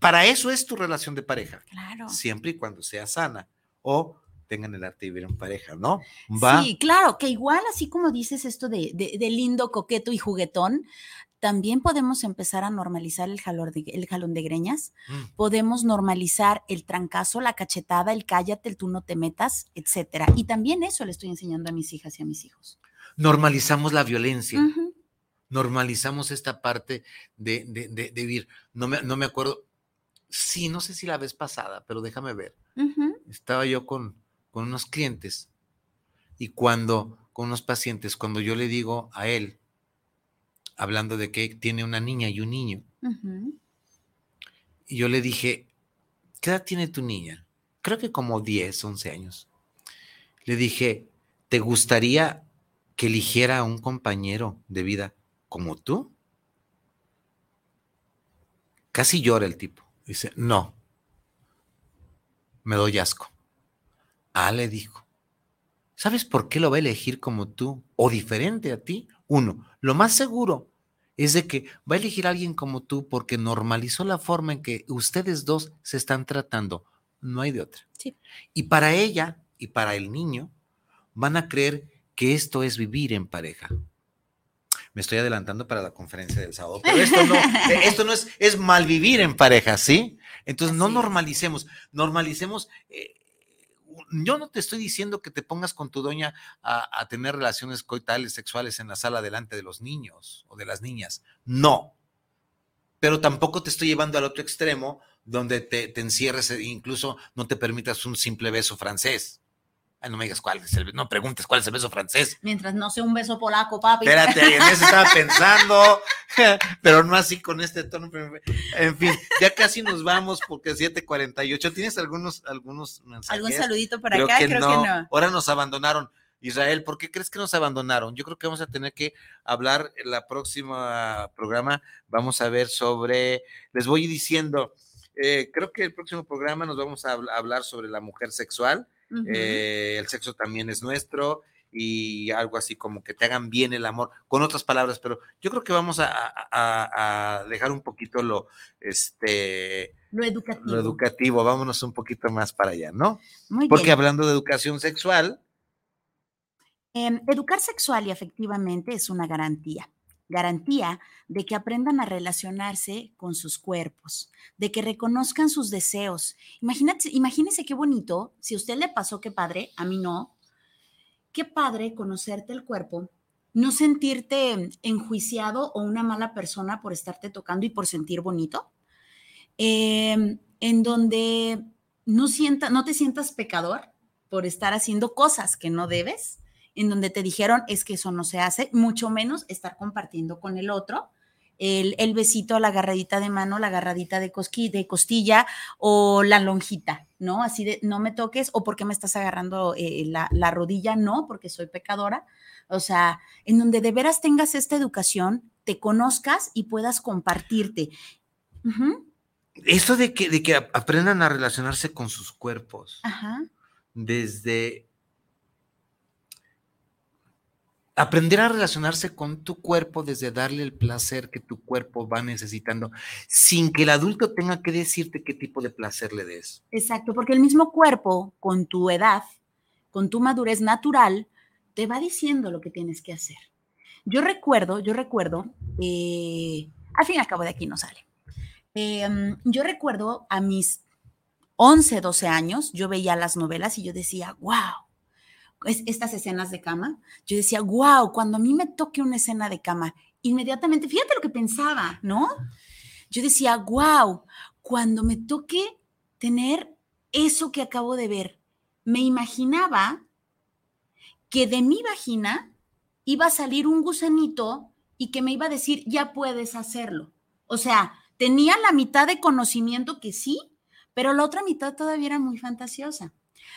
Para eso es tu relación de pareja. Claro. Siempre y cuando sea sana. O tengan el arte de vivir en pareja, ¿no? Sí, claro, que igual así como dices esto de, de, lindo, coqueto y juguetón, también podemos empezar a normalizar el, jalón de, el jalón de greñas, mm. podemos normalizar el trancazo, la cachetada, el cállate, el tú no te metas, etcétera. Y también eso le estoy enseñando a mis hijas y a mis hijos. Normalizamos la violencia. Normalizamos esta parte de, de, vivir. No me, no me acuerdo, sí, no sé si la vez pasada, pero déjame ver. Estaba yo con, con unos clientes y cuando, con unos pacientes, cuando yo le digo a él, hablando de que tiene una niña y un niño, y yo le dije, ¿qué edad tiene tu niña? Creo que como 10, 11 años. Le dije, ¿te gustaría que eligiera a un compañero de vida como tú? Casi llora el tipo. Dice, no, me doy asco. Ah, le dijo. ¿Sabes por qué lo va a elegir como tú o diferente a ti? Uno, lo más seguro es de que va a elegir a alguien como tú porque normalizó la forma en que ustedes dos se están tratando. No hay de otra. Sí. Y para ella y para el niño van a creer que esto es vivir en pareja. me estoy adelantando para la conferencia del sábado. Pero esto no, *laughs* esto no es, es malvivir en pareja, ¿sí? Entonces no normalicemos, normalicemos. Eh, yo no te estoy diciendo que te pongas con tu doña a, tener relaciones coitales sexuales en la sala delante de los niños o de las niñas. No. Pero tampoco te estoy llevando al otro extremo donde te, te encierres e incluso no te permitas un simple beso francés no me digas cuál es el, no preguntes cuál es el beso francés. Mientras no sea un beso polaco, papi. Espérate, en eso estaba pensando, *laughs* pero no así con este tono. En fin, ya casi nos vamos porque 7:48. ¿Tienes algunos, algunos mensajes? ¿Algún saludito por acá? Creo que no. Ahora nos abandonaron. Israel, ¿por qué crees que nos abandonaron? Yo creo que vamos a tener que hablar en la próxima programa. Vamos a ver sobre, les voy diciendo, eh, creo que el próximo programa nos vamos a hablar sobre la mujer sexual eh, el sexo también es nuestro y algo así como que te hagan bien el amor, con otras palabras, pero yo creo que vamos a, dejar un poquito lo, este, lo educativo. Lo educativo, vámonos un poquito más para allá, ¿no? Porque hablando de educación sexual. Em, educar sexual y efectivamente es una garantía garantía de que aprendan a relacionarse con sus cuerpos, de que reconozcan sus deseos. Imagínate, imagínese qué bonito, si a usted le pasó, qué padre, a mí no, qué padre conocerte el cuerpo, no sentirte enjuiciado o una mala persona por estarte tocando y por sentir bonito, em, en donde no, sienta, no te sientas pecador por estar haciendo cosas que no debes en donde te dijeron es que eso no se hace, mucho menos estar compartiendo con el otro. El, el besito, la agarradita de mano, la agarradita de, de costilla o la lonjita, ¿no? Así de no me toques o porque me estás agarrando eh, la, la rodilla, no, porque soy pecadora. O sea, en donde de veras tengas esta educación, te conozcas y puedas compartirte. Esto de que, de que aprendan a relacionarse con sus cuerpos. Desde aprender a relacionarse con tu cuerpo desde darle el placer que tu cuerpo va necesitando, sin que el adulto tenga que decirte qué tipo de placer le des. Exacto, porque el mismo cuerpo, con tu edad, con tu madurez natural, te va diciendo lo que tienes que hacer. Yo recuerdo, yo recuerdo, eh, al fin y al cabo de aquí no sale. Em, yo recuerdo a mis 11, 12 años, yo veía las novelas y yo decía, wow, estas escenas de cama, yo decía, wow, cuando a mí me toque una escena de cama, inmediatamente, fíjate lo que pensaba, ¿no? Yo decía, wow, cuando me toque tener eso que acabo de ver, me imaginaba que de mi vagina iba a salir un gusanito y que me iba a decir, ya puedes hacerlo. O sea, tenía la mitad de conocimiento que sí, pero la otra mitad todavía era muy fantasiosa.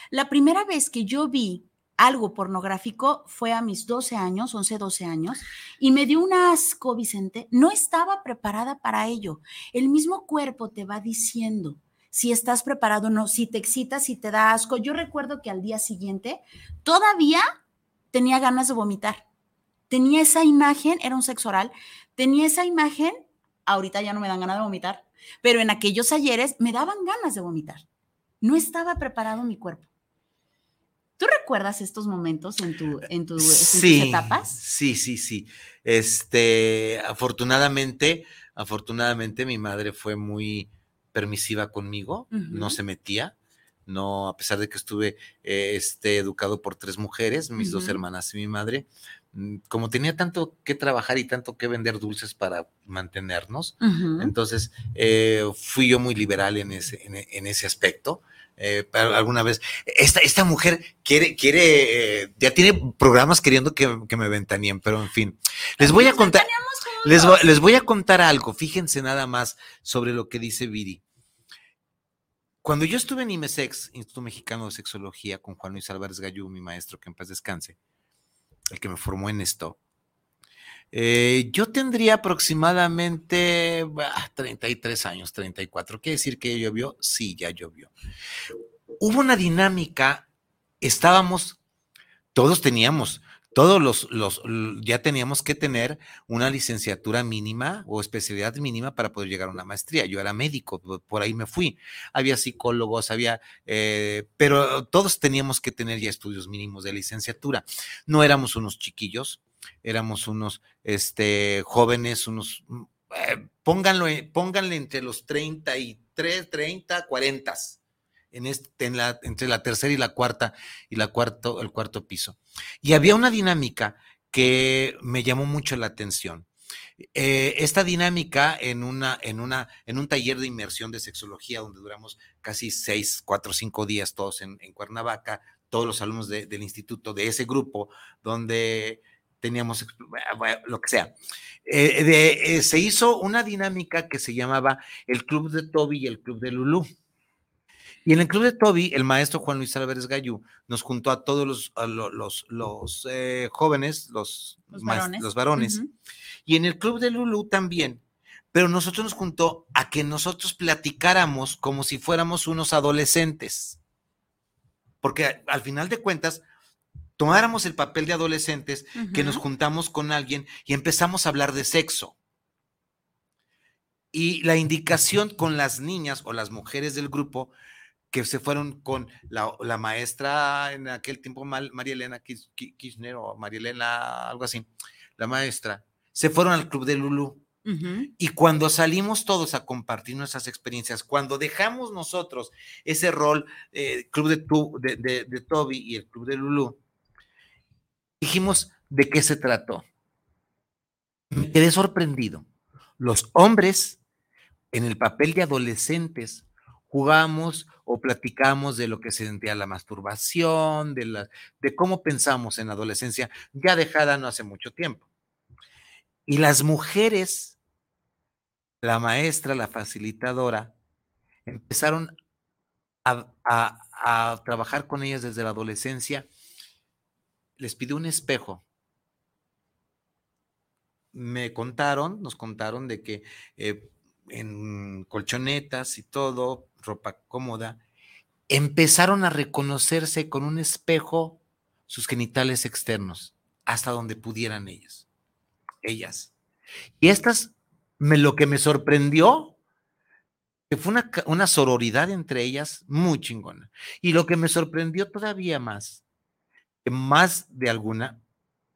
La primera vez que yo vi algo pornográfico fue a mis 12 años, 11, 12 años, y me dio un asco, Vicente. No estaba preparada para ello. El mismo cuerpo te va diciendo si estás preparado o no, si te excitas, si te da asco. Yo recuerdo que al día siguiente todavía tenía ganas de vomitar. Tenía esa imagen, era un sexo oral, tenía esa imagen, ahorita ya no me dan ganas de vomitar, pero en aquellos ayeres me daban ganas de vomitar. No estaba preparado mi cuerpo. ¿Tú recuerdas estos momentos en, tu, en, tus etapas? Sí, sí, sí. Este, afortunadamente, afortunadamente mi madre fue muy permisiva conmigo, no se metía, no, a pesar de que estuve eh, este, educado por tres mujeres, mis dos hermanas y mi madre, mm, como tenía tanto que trabajar y tanto que vender dulces para mantenernos, entonces eh, fui yo muy liberal en ese, en ese aspecto eh, alguna vez. Esta, esta mujer quiere, quiere, eh, ya tiene programas queriendo que, me ventanien, pero en fin. Les voy a contar, les voy, les voy a contar algo, fíjense nada más sobre lo que dice Viri. Cuando yo estuve en IMESEX, Instituto Mexicano de Sexología, con Juan Luis Álvarez Gallú, mi maestro, que en paz descanse, el que me formó en esto, eh, yo tendría aproximadamente 33 años, 34. ¿Quiere decir que llovió? Sí, ya llovió. Hubo una dinámica, estábamos, todos teníamos, todos los, los, ya teníamos que tener una licenciatura mínima o especialidad mínima para poder llegar a una maestría. Yo era médico, por ahí me fui. Había psicólogos, había, eh, pero todos teníamos que tener ya estudios mínimos de licenciatura. No éramos unos chiquillos, éramos unos este, jóvenes, unos, mm, eh, pónganlo, pónganle entre los 33, 30, 40 en este, en la, entre la tercera y la cuarta y la cuarto, el cuarto piso. Y había una dinámica que me llamó mucho la atención. Eh, esta dinámica en, una, en, una, en un taller de inmersión de sexología donde duramos casi seis, cuatro, cinco días todos en, Cuernavaca, todos los alumnos del instituto, de ese grupo, donde teníamos lo que sea. Eh, eh, se hizo una dinámica que se llamaba el Club de Toby y el Club de Lulú. Y en el club de Toby, el maestro Juan Luis Álvarez Gallú nos juntó a todos los, los, los, jóvenes, los, los varones, y en el club de Lulú también. Pero nosotros nos juntó a que nosotros platicáramos como si fuéramos unos adolescentes. Porque al final de cuentas, tomáramos el papel de adolescentes, que nos juntamos con alguien y empezamos a hablar de sexo. Y la indicación con las niñas o las mujeres del grupo que se fueron con la, maestra en aquel tiempo, María Elena Kirchner o María Elena, algo así, la maestra, se fueron al club de Lulú. Y cuando salimos todos a compartir nuestras experiencias, cuando dejamos nosotros ese rol, eh, club de, de, Toby y el club de Lulú, dijimos de qué se trató. Me quedé sorprendido. Los hombres en el papel de adolescentes jugamos o platicamos de lo que se sentía la masturbación, de, la, de cómo pensamos en la adolescencia, ya dejada no hace mucho tiempo. Y las mujeres, la maestra, la facilitadora, empezaron a, trabajar con ellas desde la adolescencia. Les pidió un espejo. Me contaron, nos contaron de que eh, en colchonetas y todo, ropa cómoda, empezaron a reconocerse con un espejo sus genitales externos, hasta donde pudieran ellos ellas. Y estas, me, lo que me sorprendió, que fue una, una sororidad entre ellas muy chingona. Y lo que me sorprendió todavía más, más de alguna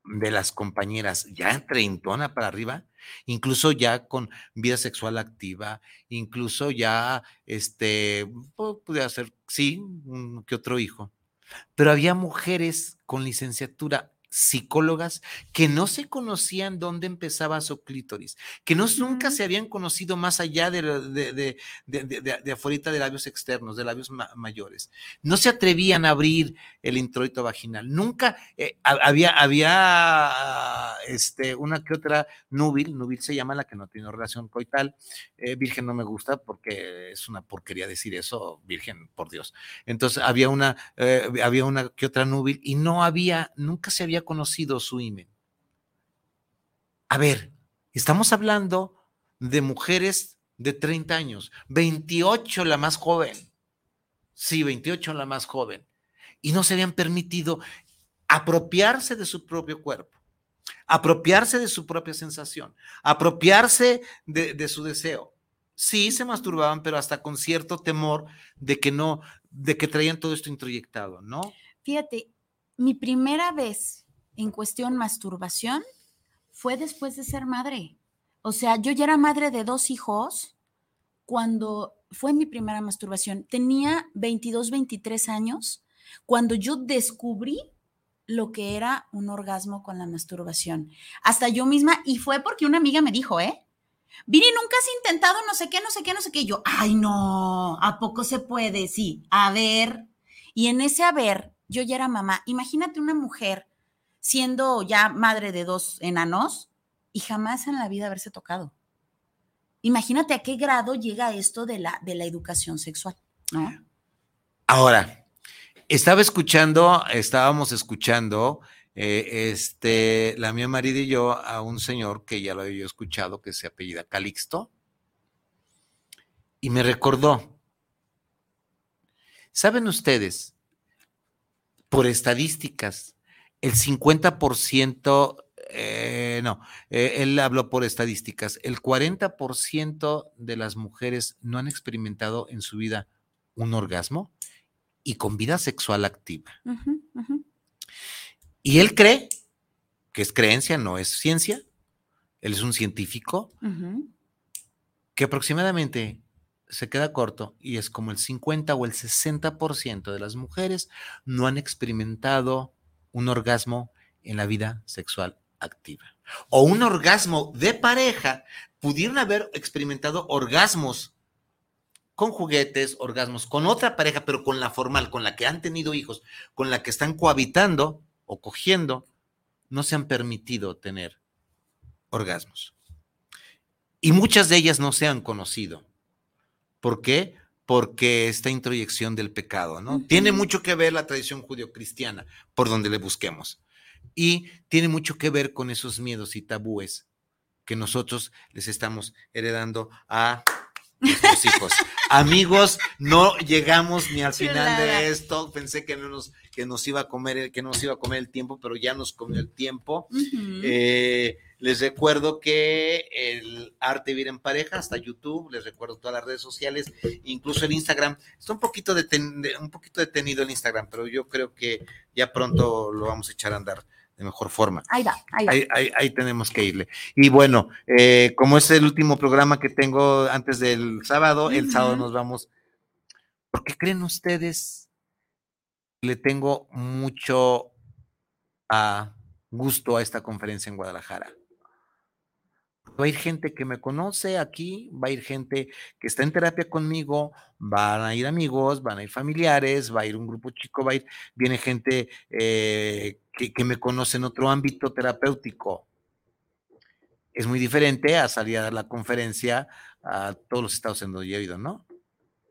de las compañeras ya treintona para arriba, incluso ya con vida sexual activa, incluso ya, este, pude hacer, sí, que otro hijo, pero había mujeres con licenciatura psicólogas que no se conocían dónde empezaba su clítoris, que no, nunca se habían conocido más allá de, de, de, de, de afuera de labios externos, de labios mayores. No se atrevían a abrir el introito vaginal. Nunca eh, había, había este, una que otra núbil, núbil se llama la que no tiene relación coital. Eh, virgen no me gusta porque es una porquería decir eso, virgen, por Dios. Entonces había una, eh, había una que otra núbil y no había, nunca se había conocido su imen. A ver, estamos hablando de mujeres de 30 años, 28 la más joven. Sí, 28 la más joven. Y no se habían permitido apropiarse de su propio cuerpo, apropiarse de su propia sensación, apropiarse de, de su deseo. Sí, se masturbaban, pero hasta con cierto temor de que no, de que traían todo esto introyectado, ¿no? Fíjate, mi primera vez en cuestión masturbación fue después de ser madre. O sea, yo ya era madre de dos hijos cuando fue mi primera masturbación. Tenía 22, 23 años cuando yo descubrí lo que era un orgasmo con la masturbación. Hasta yo misma, y fue porque una amiga me dijo, ¿eh? Viri, nunca has intentado no sé qué, no sé qué, no sé qué. yo, ay, no, ¿a poco se puede? Sí, a ver. Y en ese haber, yo ya era mamá. Imagínate una mujer siendo ya madre de dos enanos y jamás en la vida haberse tocado. Imagínate a qué grado llega esto de la, de la educación sexual. Ahora, estaba escuchando, estábamos escuchando, eh, este, la mía marido y yo, a un señor que ya lo había escuchado, que se apellida Calixto, y me recordó. ¿Saben ustedes, por estadísticas, el 50%, eh, no, eh, él habló por estadísticas, el 40% de las mujeres no han experimentado en su vida un orgasmo y con vida sexual activa. Y él cree que es creencia, no es ciencia, él es un científico, que aproximadamente se queda corto y es como el 50 o el 60% de las mujeres no han experimentado un orgasmo en la vida sexual activa. O un orgasmo de pareja, pudieron haber experimentado orgasmos con juguetes, orgasmos con otra pareja, pero con la formal, con la que han tenido hijos, con la que están cohabitando o cogiendo, no se han permitido tener orgasmos. Y muchas de ellas no se han conocido. ¿Por qué? Porque esta introyección del pecado, ¿no? Tiene mucho que ver la tradición judio-cristiana, por donde le busquemos. Y tiene mucho que ver con esos miedos y tabúes que nosotros les estamos heredando a nuestros hijos. Amigos, no llegamos ni al final de esto. Pensé que no nos, que nos iba a comer, que nos iba a comer el tiempo, pero ya nos comió el tiempo. eh, les recuerdo que el arte vivir en pareja, hasta YouTube, les recuerdo todas las redes sociales, incluso el Instagram. Está un poquito, un poquito detenido el Instagram, pero yo creo que ya pronto lo vamos a echar a andar de mejor forma. Ahí va, ahí va. Ahí, tenemos que irle. Y bueno, eh, como es el último programa que tengo antes del sábado, el sábado nos vamos. ¿Por qué creen ustedes? Le tengo mucho a gusto a esta conferencia en Guadalajara. Va a ir gente que me conoce aquí, va a ir gente que está en terapia conmigo, van a ir amigos, van a ir familiares, va a ir un grupo chico, va a ir, viene gente eh, que, me conoce en otro ámbito terapéutico. Es muy diferente a salir a dar la conferencia a todos los estados en donde yo he ido, ¿no?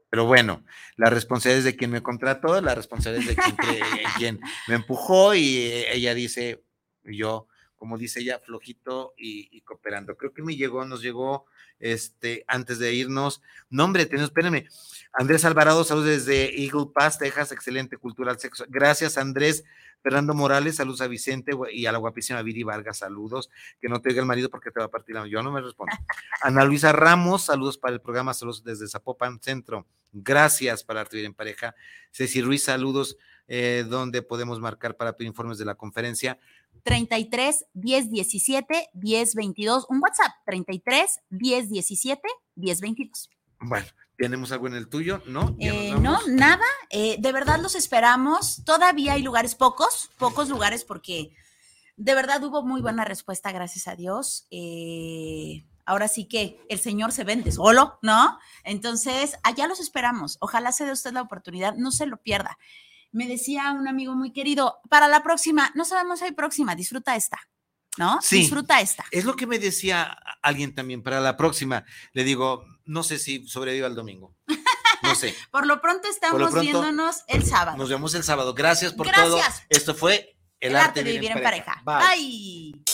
Pero bueno, la responsabilidad es de quien me contrató, la responsabilidad es de quien, *laughs* quien me empujó y ella dice, yo como dice ella, flojito y, cooperando. Creo que me llegó, nos llegó este, antes de irnos. Nombre, tenemos, espérenme. Andrés Alvarado, saludos desde Eagle Pass, Texas, excelente cultural sexo. Gracias, Andrés. Fernando Morales, saludos a Vicente y a la guapísima Viri Vargas, saludos. Que no te diga el marido porque te va a partir la Yo no me respondo. *laughs* Ana Luisa Ramos, saludos para el programa, saludos desde Zapopan Centro. Gracias para Arte en Pareja. Ceci Ruiz, saludos. Eh, donde podemos marcar para pedir informes de la conferencia. 33 10 17 10 22. Un WhatsApp, 33 10 17 10 22. Bueno, ¿tenemos algo en el tuyo? ¿No? Eh, no, nada. Eh, de verdad los esperamos. Todavía hay lugares, pocos, pocos lugares, porque de verdad hubo muy buena respuesta, gracias a Dios. Eh, ahora sí que el Señor se vende solo, ¿no? Entonces, allá los esperamos. Ojalá se dé usted la oportunidad, no se lo pierda me decía un amigo muy querido, para la próxima, no sabemos si hay próxima, disfruta esta. ¿No? Sí, disfruta esta. Es lo que me decía alguien también para la próxima. Le digo, no sé si sobreviva el domingo. No sé. *laughs* por lo pronto estamos viéndonos el sábado. Nos vemos el sábado. Gracias por todo. Esto fue El, arte, de vivir, en pareja. Bye.